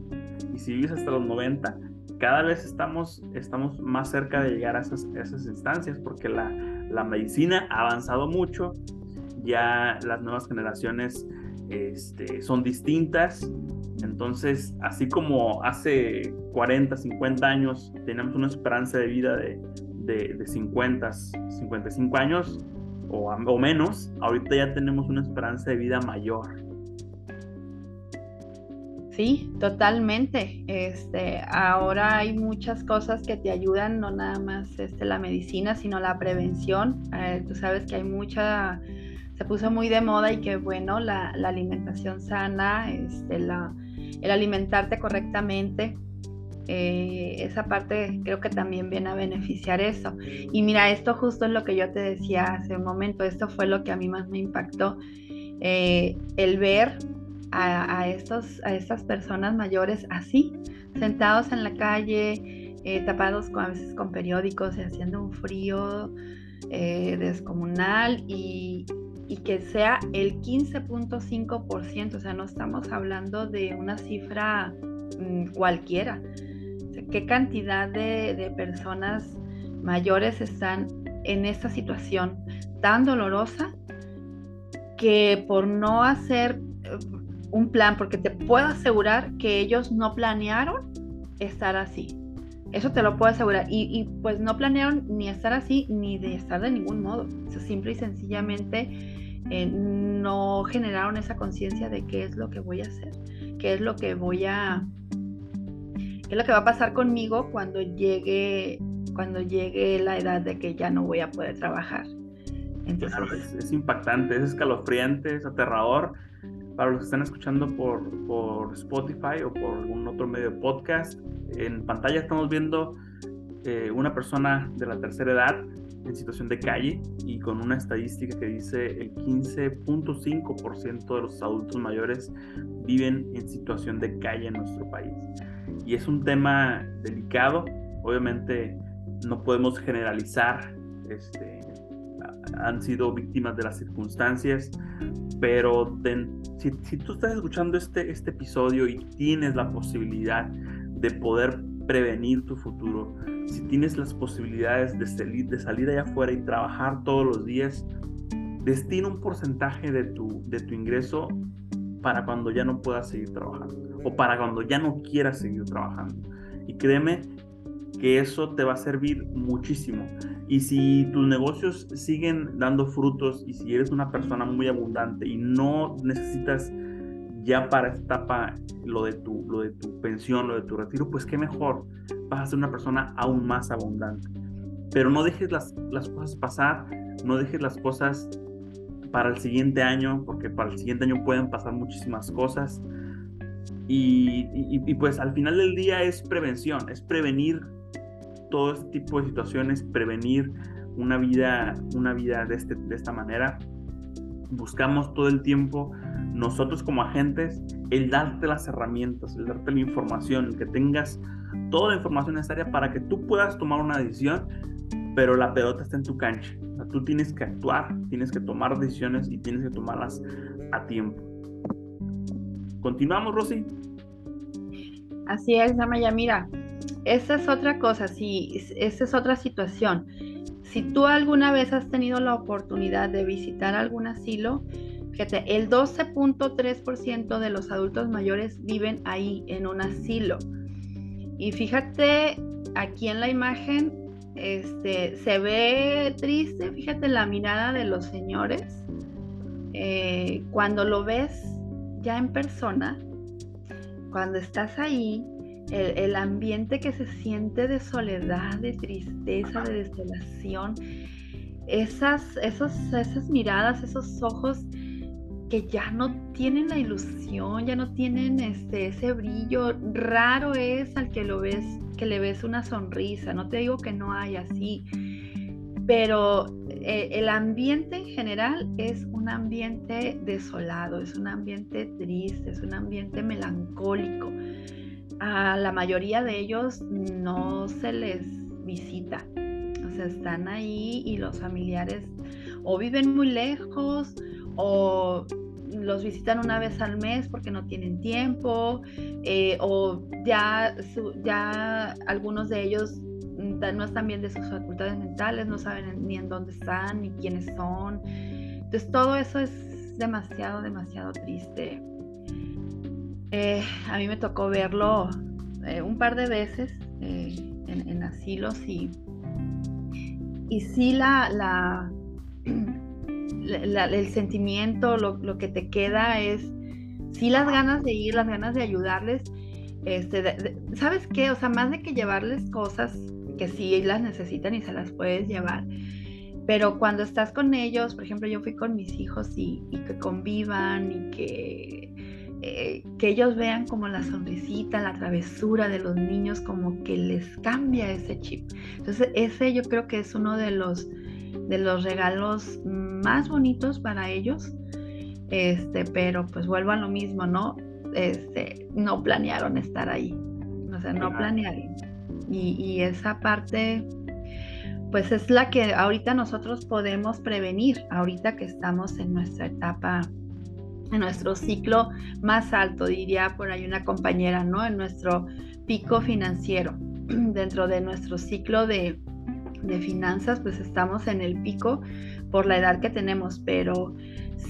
¿Y si vives hasta los 90? Cada vez estamos, estamos más cerca de llegar a esas, esas instancias porque la, la, medicina ha avanzado mucho, ya las nuevas generaciones este, son distintas, entonces, así como hace 40, 50 años teníamos una esperanza de vida de, de, de 50, 55 años, o, menos, ahorita ya tenemos una esperanza de vida mayor. Sí, totalmente. Este, ahora hay muchas cosas que te ayudan, no nada más este, la medicina, sino la prevención. Eh, tú sabes que hay mucha, se puso muy de moda y que bueno, la, la alimentación sana, este, la, el alimentarte correctamente, eh, esa parte creo que también viene a beneficiar eso. Y mira, esto justo es lo que yo te decía hace un momento, esto fue lo que a mí más me impactó, eh, el ver a, estos, a estas personas mayores así, sentados en la calle, eh, tapados con, a veces con periódicos y haciendo un frío descomunal y, y que sea el 15.5%, o sea, no estamos hablando de una cifra mm, cualquiera, qué cantidad de, personas mayores están en esta situación tan dolorosa que por no hacer eh, un plan, porque te puedo asegurar que ellos no planearon estar así. Eso te lo puedo asegurar. Y, pues no planearon ni estar así ni de estar de ningún modo. O simple y sencillamente eh, no generaron esa conciencia de qué es lo que voy a hacer, qué es lo que voy a, ¿Qué es lo que va a pasar conmigo cuando llegue, cuando llegue la edad de que ya no voy a poder trabajar? Entonces, es, impactante, es escalofriante, es aterrador. Para los que están escuchando por, por Spotify o por algún otro medio de podcast, en pantalla estamos viendo eh, una persona de la tercera edad en situación de calle y con una estadística que dice el 15.5% de los adultos mayores viven en situación de calle en nuestro país y es un tema delicado. Obviamente no podemos generalizar, este, han sido víctimas de las circunstancias, pero si, si, tú estás escuchando este, este episodio y tienes la posibilidad de poder prevenir tu futuro, si tienes las posibilidades de salir, de salir allá afuera y trabajar todos los días, destina un porcentaje de tu, de tu ingreso para cuando ya no puedas seguir trabajando o para cuando ya no quieras seguir trabajando. Y créeme que eso te va a servir muchísimo. Y si tus negocios siguen dando frutos y si eres una persona muy abundante y no necesitas ya para esta etapa lo de tu, lo de tu pensión, lo de tu retiro, pues qué mejor. Vas a ser una persona aún más abundante. Pero no dejes las, las cosas pasar, no dejes las cosas para el siguiente año, porque para el siguiente año pueden pasar muchísimas cosas. Y, pues al final del día es prevención, es prevenir todo este tipo de situaciones, prevenir una vida, una vida de, este, de esta manera. Buscamos todo el tiempo, nosotros como agentes, el darte las herramientas, el darte la información, el que tengas toda la información necesaria para que tú puedas tomar una decisión, pero la pelota está en tu cancha. tú tienes que actuar, tienes que tomar decisiones y tienes que tomarlas a tiempo. ¿Continuamos, Rosy? Así es, Amaya. Mira, esa es otra cosa, sí, esa es otra situación. Si tú alguna vez has tenido la oportunidad de visitar algún asilo, fíjate, el 12.3% de los adultos mayores viven ahí en un asilo. Y fíjate, aquí en la imagen este, se ve triste, fíjate la mirada de los señores. Eh, cuando lo ves ya en persona, cuando estás ahí, el, ambiente que se siente de soledad, de tristeza, de desolación, esas, esas miradas, esos ojos que ya no tienen la ilusión, ya no tienen este, ese brillo. Raro es al que lo ves, que le ves una sonrisa. No te digo que no hay así, pero eh, el ambiente en general es un ambiente desolado, es un ambiente triste, es un ambiente melancólico. A la mayoría de ellos no se les visita, o sea, están ahí y los familiares o viven muy lejos o los visitan una vez al mes porque no tienen tiempo eh, o ya, ya algunos de ellos no están bien de sus facultades mentales, no saben ni en dónde están, ni quiénes son. Entonces todo eso es demasiado, demasiado triste. Eh, a mí me tocó verlo eh, un par de veces eh, en, asilos y, y sí la, la, el sentimiento, lo, lo, que te queda es sí las ganas de ir, las ganas de ayudarles. Este, ¿Sabes qué? O sea, más de que llevarles cosas, que sí las necesitan y se las puedes llevar. Pero cuando estás con ellos, por ejemplo, yo fui con mis hijos y, que convivan y que, eh, que ellos vean como la sonrisita, la travesura de los niños, como que les cambia ese chip. Entonces, ese yo creo que es uno de los, de los regalos más bonitos para ellos. Este, pero pues vuelvo a lo mismo, ¿no? Este, no planearon estar ahí. O sea, no planearon. Y, esa parte, pues es la que ahorita nosotros podemos prevenir, ahorita que estamos en nuestra etapa, en nuestro ciclo más alto, diría por ahí una compañera, ¿no? En nuestro pico financiero, dentro de nuestro ciclo de, finanzas, pues estamos en el pico por la edad que tenemos, pero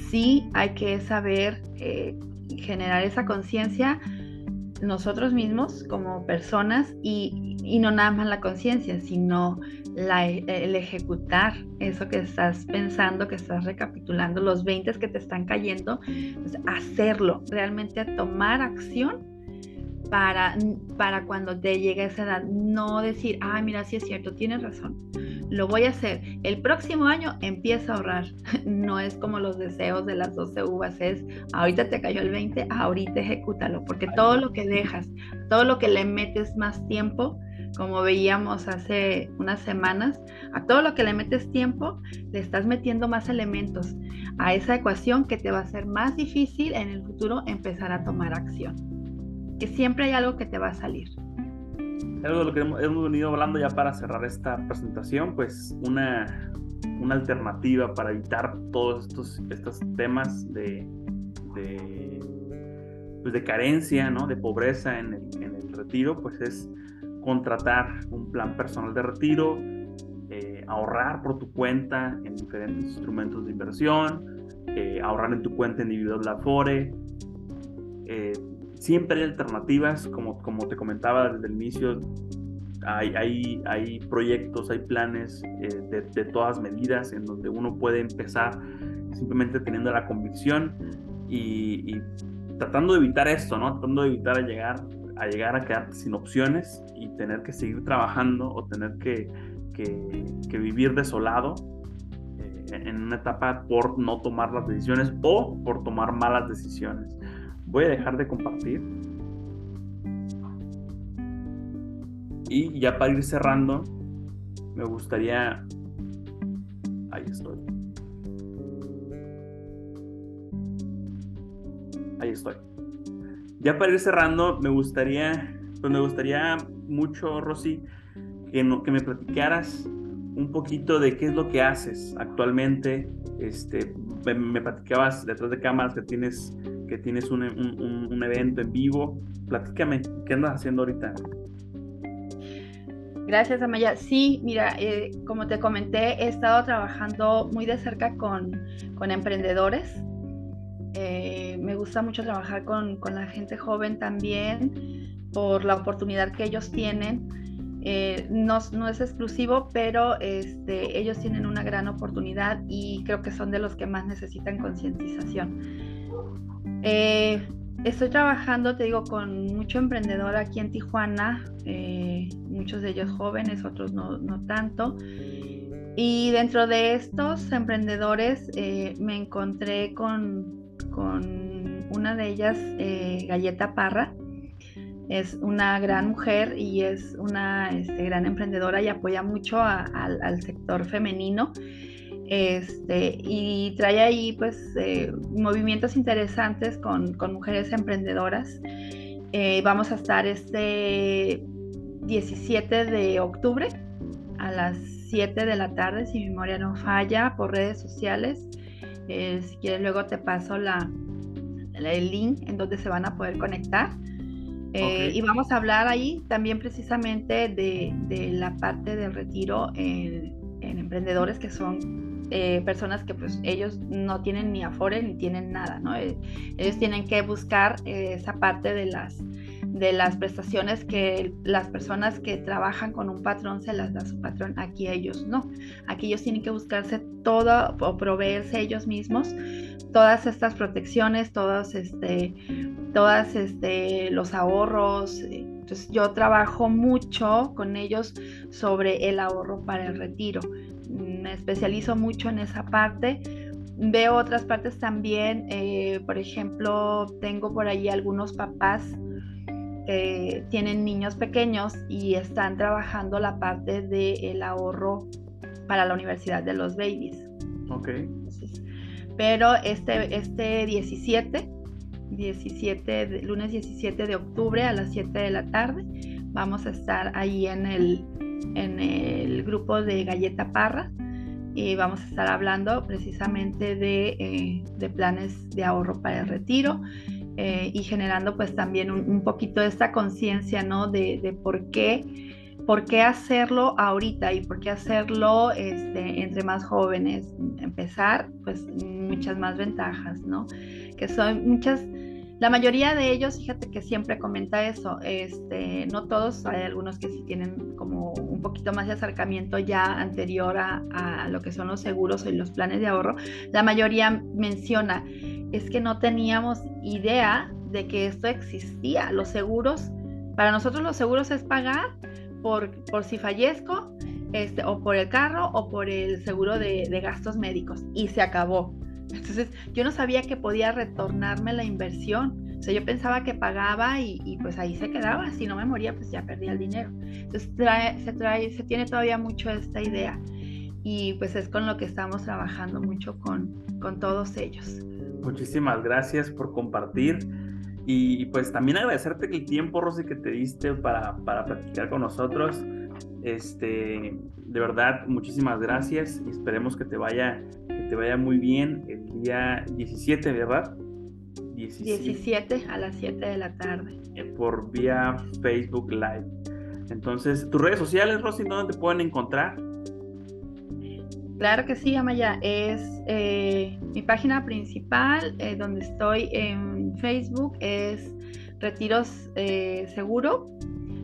sí hay que saber eh, generar esa conciencia nosotros mismos como personas y, no nada más la conciencia, sino el ejecutar eso que estás pensando, que estás recapitulando, los 20 que te están cayendo, pues, hacerlo, realmente tomar acción para, para cuando te llegue esa edad, no decir, ah, mira, sí es cierto, tienes razón, lo voy a hacer. El próximo año empieza a ahorrar. No es como los deseos de las 12 uvas, es ahorita te cayó el 20, ahorita ejecútalo, porque todo lo que dejas, todo lo que le metes más tiempo, como veíamos hace unas semanas, a todo lo que le metes tiempo, le estás metiendo más elementos a esa ecuación que te va a ser más difícil en el futuro empezar a tomar acción. Que siempre hay algo que te va a salir algo de lo que hemos venido hablando ya para cerrar esta presentación, pues una, una alternativa para evitar todos estos, estos temas de, de, pues de carencia, ¿no? de pobreza en el, en el, retiro, pues es contratar un plan personal de retiro, eh, ahorrar por tu cuenta en diferentes instrumentos de inversión, eh, ahorrar en tu cuenta individual la FORE, eh, siempre hay alternativas, como, como te comentaba desde el inicio, hay, hay, hay proyectos, hay planes eh, de, todas medidas en donde uno puede empezar simplemente teniendo la convicción y, tratando de evitar esto, ¿no? Tratando de evitar llegar a llegar a quedarte sin opciones y tener que seguir trabajando o tener que, que, vivir desolado eh, en una etapa por no tomar las decisiones o por tomar malas decisiones. Voy a dejar de compartir. Y ya para ir cerrando, me gustaría... Ahí estoy. Ahí estoy. Ya para ir cerrando, me gustaría, pues me gustaría mucho, Rosy, que, no, que me platicaras un poquito de qué es lo que haces actualmente. Este, me, me platicabas detrás de cámaras que tienes tienes un, un, evento en vivo. Platícame, ¿qué andas haciendo ahorita? Gracias, Amaya. Sí, mira, eh, como te comenté, he estado trabajando muy de cerca con, con emprendedores. Eh, me gusta mucho trabajar con, con, la gente joven también por la oportunidad que ellos tienen. Eh, no, no, es exclusivo, pero este, ellos tienen una gran oportunidad y creo que son de los que más necesitan concientización. Eh, estoy trabajando, te digo, con mucho emprendedor aquí en Tijuana, eh, muchos de ellos jóvenes, otros no, tanto. Y dentro de estos emprendedores eh, me encontré con, con, una de ellas, Galleta Parra. Es una gran mujer y es una este, gran emprendedora y apoya mucho al sector femenino. Este, y trae ahí pues eh, movimientos interesantes con, con mujeres emprendedoras. Eh, vamos a estar este 17 de octubre a las 7 de la tarde, si mi memoria no falla, por redes sociales. Eh, si quieres luego te paso la, el link en donde se van a poder conectar. Y vamos a hablar ahí también precisamente de, de la parte del retiro en, en emprendedores que son eh, personas que pues ellos no tienen ni afore ni tienen nada, ¿no? Eh, ellos tienen que buscar eh, esa parte de las, de las prestaciones que las personas que trabajan con un patrón se las da su patrón, aquí ellos no, aquí ellos tienen que buscarse todo o proveerse ellos mismos todas estas protecciones, todos este, todas este, los ahorros. Entonces yo trabajo mucho con ellos sobre el ahorro para el retiro me especializo mucho en esa parte. Veo otras partes también, eh, por ejemplo, tengo por ahí algunos papás que tienen niños pequeños y están trabajando la parte del ahorro para la universidad de los babies. Ok. pero este, este 17, 17, lunes 17 de octubre a las 7 de la tarde, vamos a estar ahí en el, en el grupo de Galleta Parra y vamos a estar hablando precisamente de, eh, planes de ahorro para el retiro eh, y generando pues también un, poquito esta conciencia, ¿no? De, por qué por qué hacerlo ahorita y por qué hacerlo este, entre más jóvenes. Empezar, pues muchas más ventajas, ¿no? Que son muchas la mayoría de ellos, fíjate que siempre comenta eso, este, no todos, hay algunos que sí tienen como un poquito más de acercamiento ya anterior a, lo que son los seguros y los planes de ahorro. La mayoría menciona, es que no teníamos idea de que esto existía. Los seguros, para nosotros los seguros es pagar por, por si fallezco, este, o por el carro o por el seguro de, de gastos médicos. Y se acabó. Entonces yo no sabía que podía retornarme la inversión. O sea, yo pensaba que pagaba y, pues ahí se quedaba. Si no me moría, pues ya perdía el dinero. Entonces se, trae, se tiene todavía mucho esta idea. Y pues es con lo que estamos trabajando mucho con, con todos ellos. Muchísimas gracias por compartir. Y pues también agradecerte el tiempo, Rosy, que te diste para, para platicar con nosotros. Este, de verdad, muchísimas gracias y esperemos que te vaya, que te vaya muy bien el día 17, ¿verdad? 17, a las 7 de la tarde. Eh, por vía Facebook Live. Entonces, tus redes sociales, Rosy, ¿dónde te pueden encontrar? Claro que sí, Amaya. Es eh, mi página principal, eh, donde estoy en Facebook, es Retiros Seguro.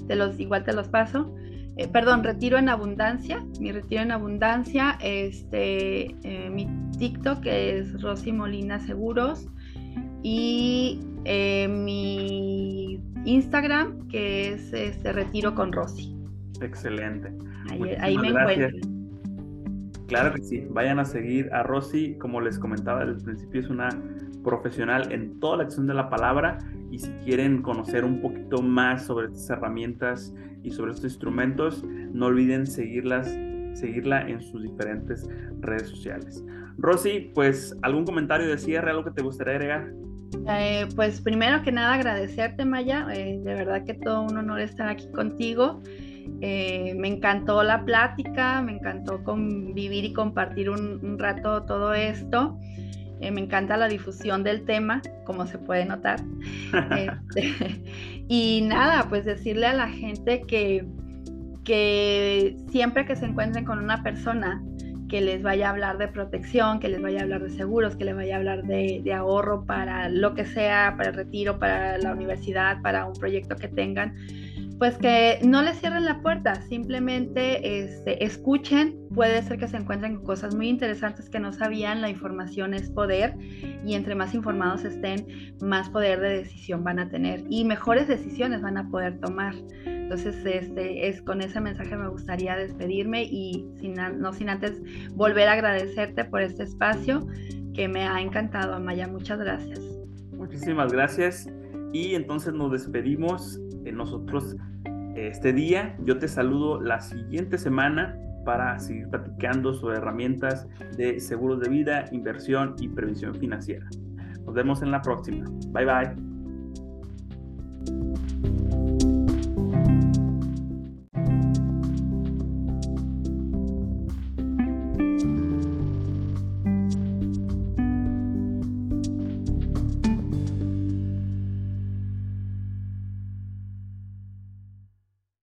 De los, igual te los paso. Eh, perdón, Retiro en Abundancia, mi Retiro en Abundancia, este, eh, mi TikTok es Rosy Molina Seguros y eh, mi Instagram que es este Retiro con Rosy. Excelente. Ahí, me encuentro. Claro que sí, vayan a seguir a Rosy, como les comentaba el principio, es una profesional en toda la acción de la palabra y si quieren conocer un poquito más sobre estas herramientas y sobre estos instrumentos, no olviden seguirlas, seguirla en sus diferentes redes sociales. Rosy, pues algún comentario de cierre, algo que te gustaría agregar. Eh, pues primero que nada agradecerte Maya, eh, de verdad que todo un honor estar aquí contigo. Eh, me encantó la plática, me encantó convivir y compartir un rato todo esto. Eh, me encanta la difusión del tema, como se puede notar. Este, y nada, pues decirle a la gente que, que siempre que se encuentren con una persona que les vaya a hablar de protección, que les vaya a hablar de seguros, que les vaya a hablar de, de ahorro para lo que sea, para el retiro, para la universidad, para un proyecto que tengan, pues que no le cierren la puerta, simplemente este, escuchen, puede ser que se encuentren cosas muy interesantes que no sabían, la información es poder y entre más informados estén, más poder de decisión van a tener y mejores decisiones van a poder tomar. Entonces, este, es con ese mensaje me gustaría despedirme y sin, no sin antes volver a agradecerte por este espacio que me ha encantado, Amaya. Muchas gracias. Muchísimas gracias. Y entonces nos despedimos nosotros este día. Yo te saludo la siguiente semana para seguir platicando sobre herramientas de seguros de vida, inversión y previsión financiera. Nos vemos en la próxima. Bye bye.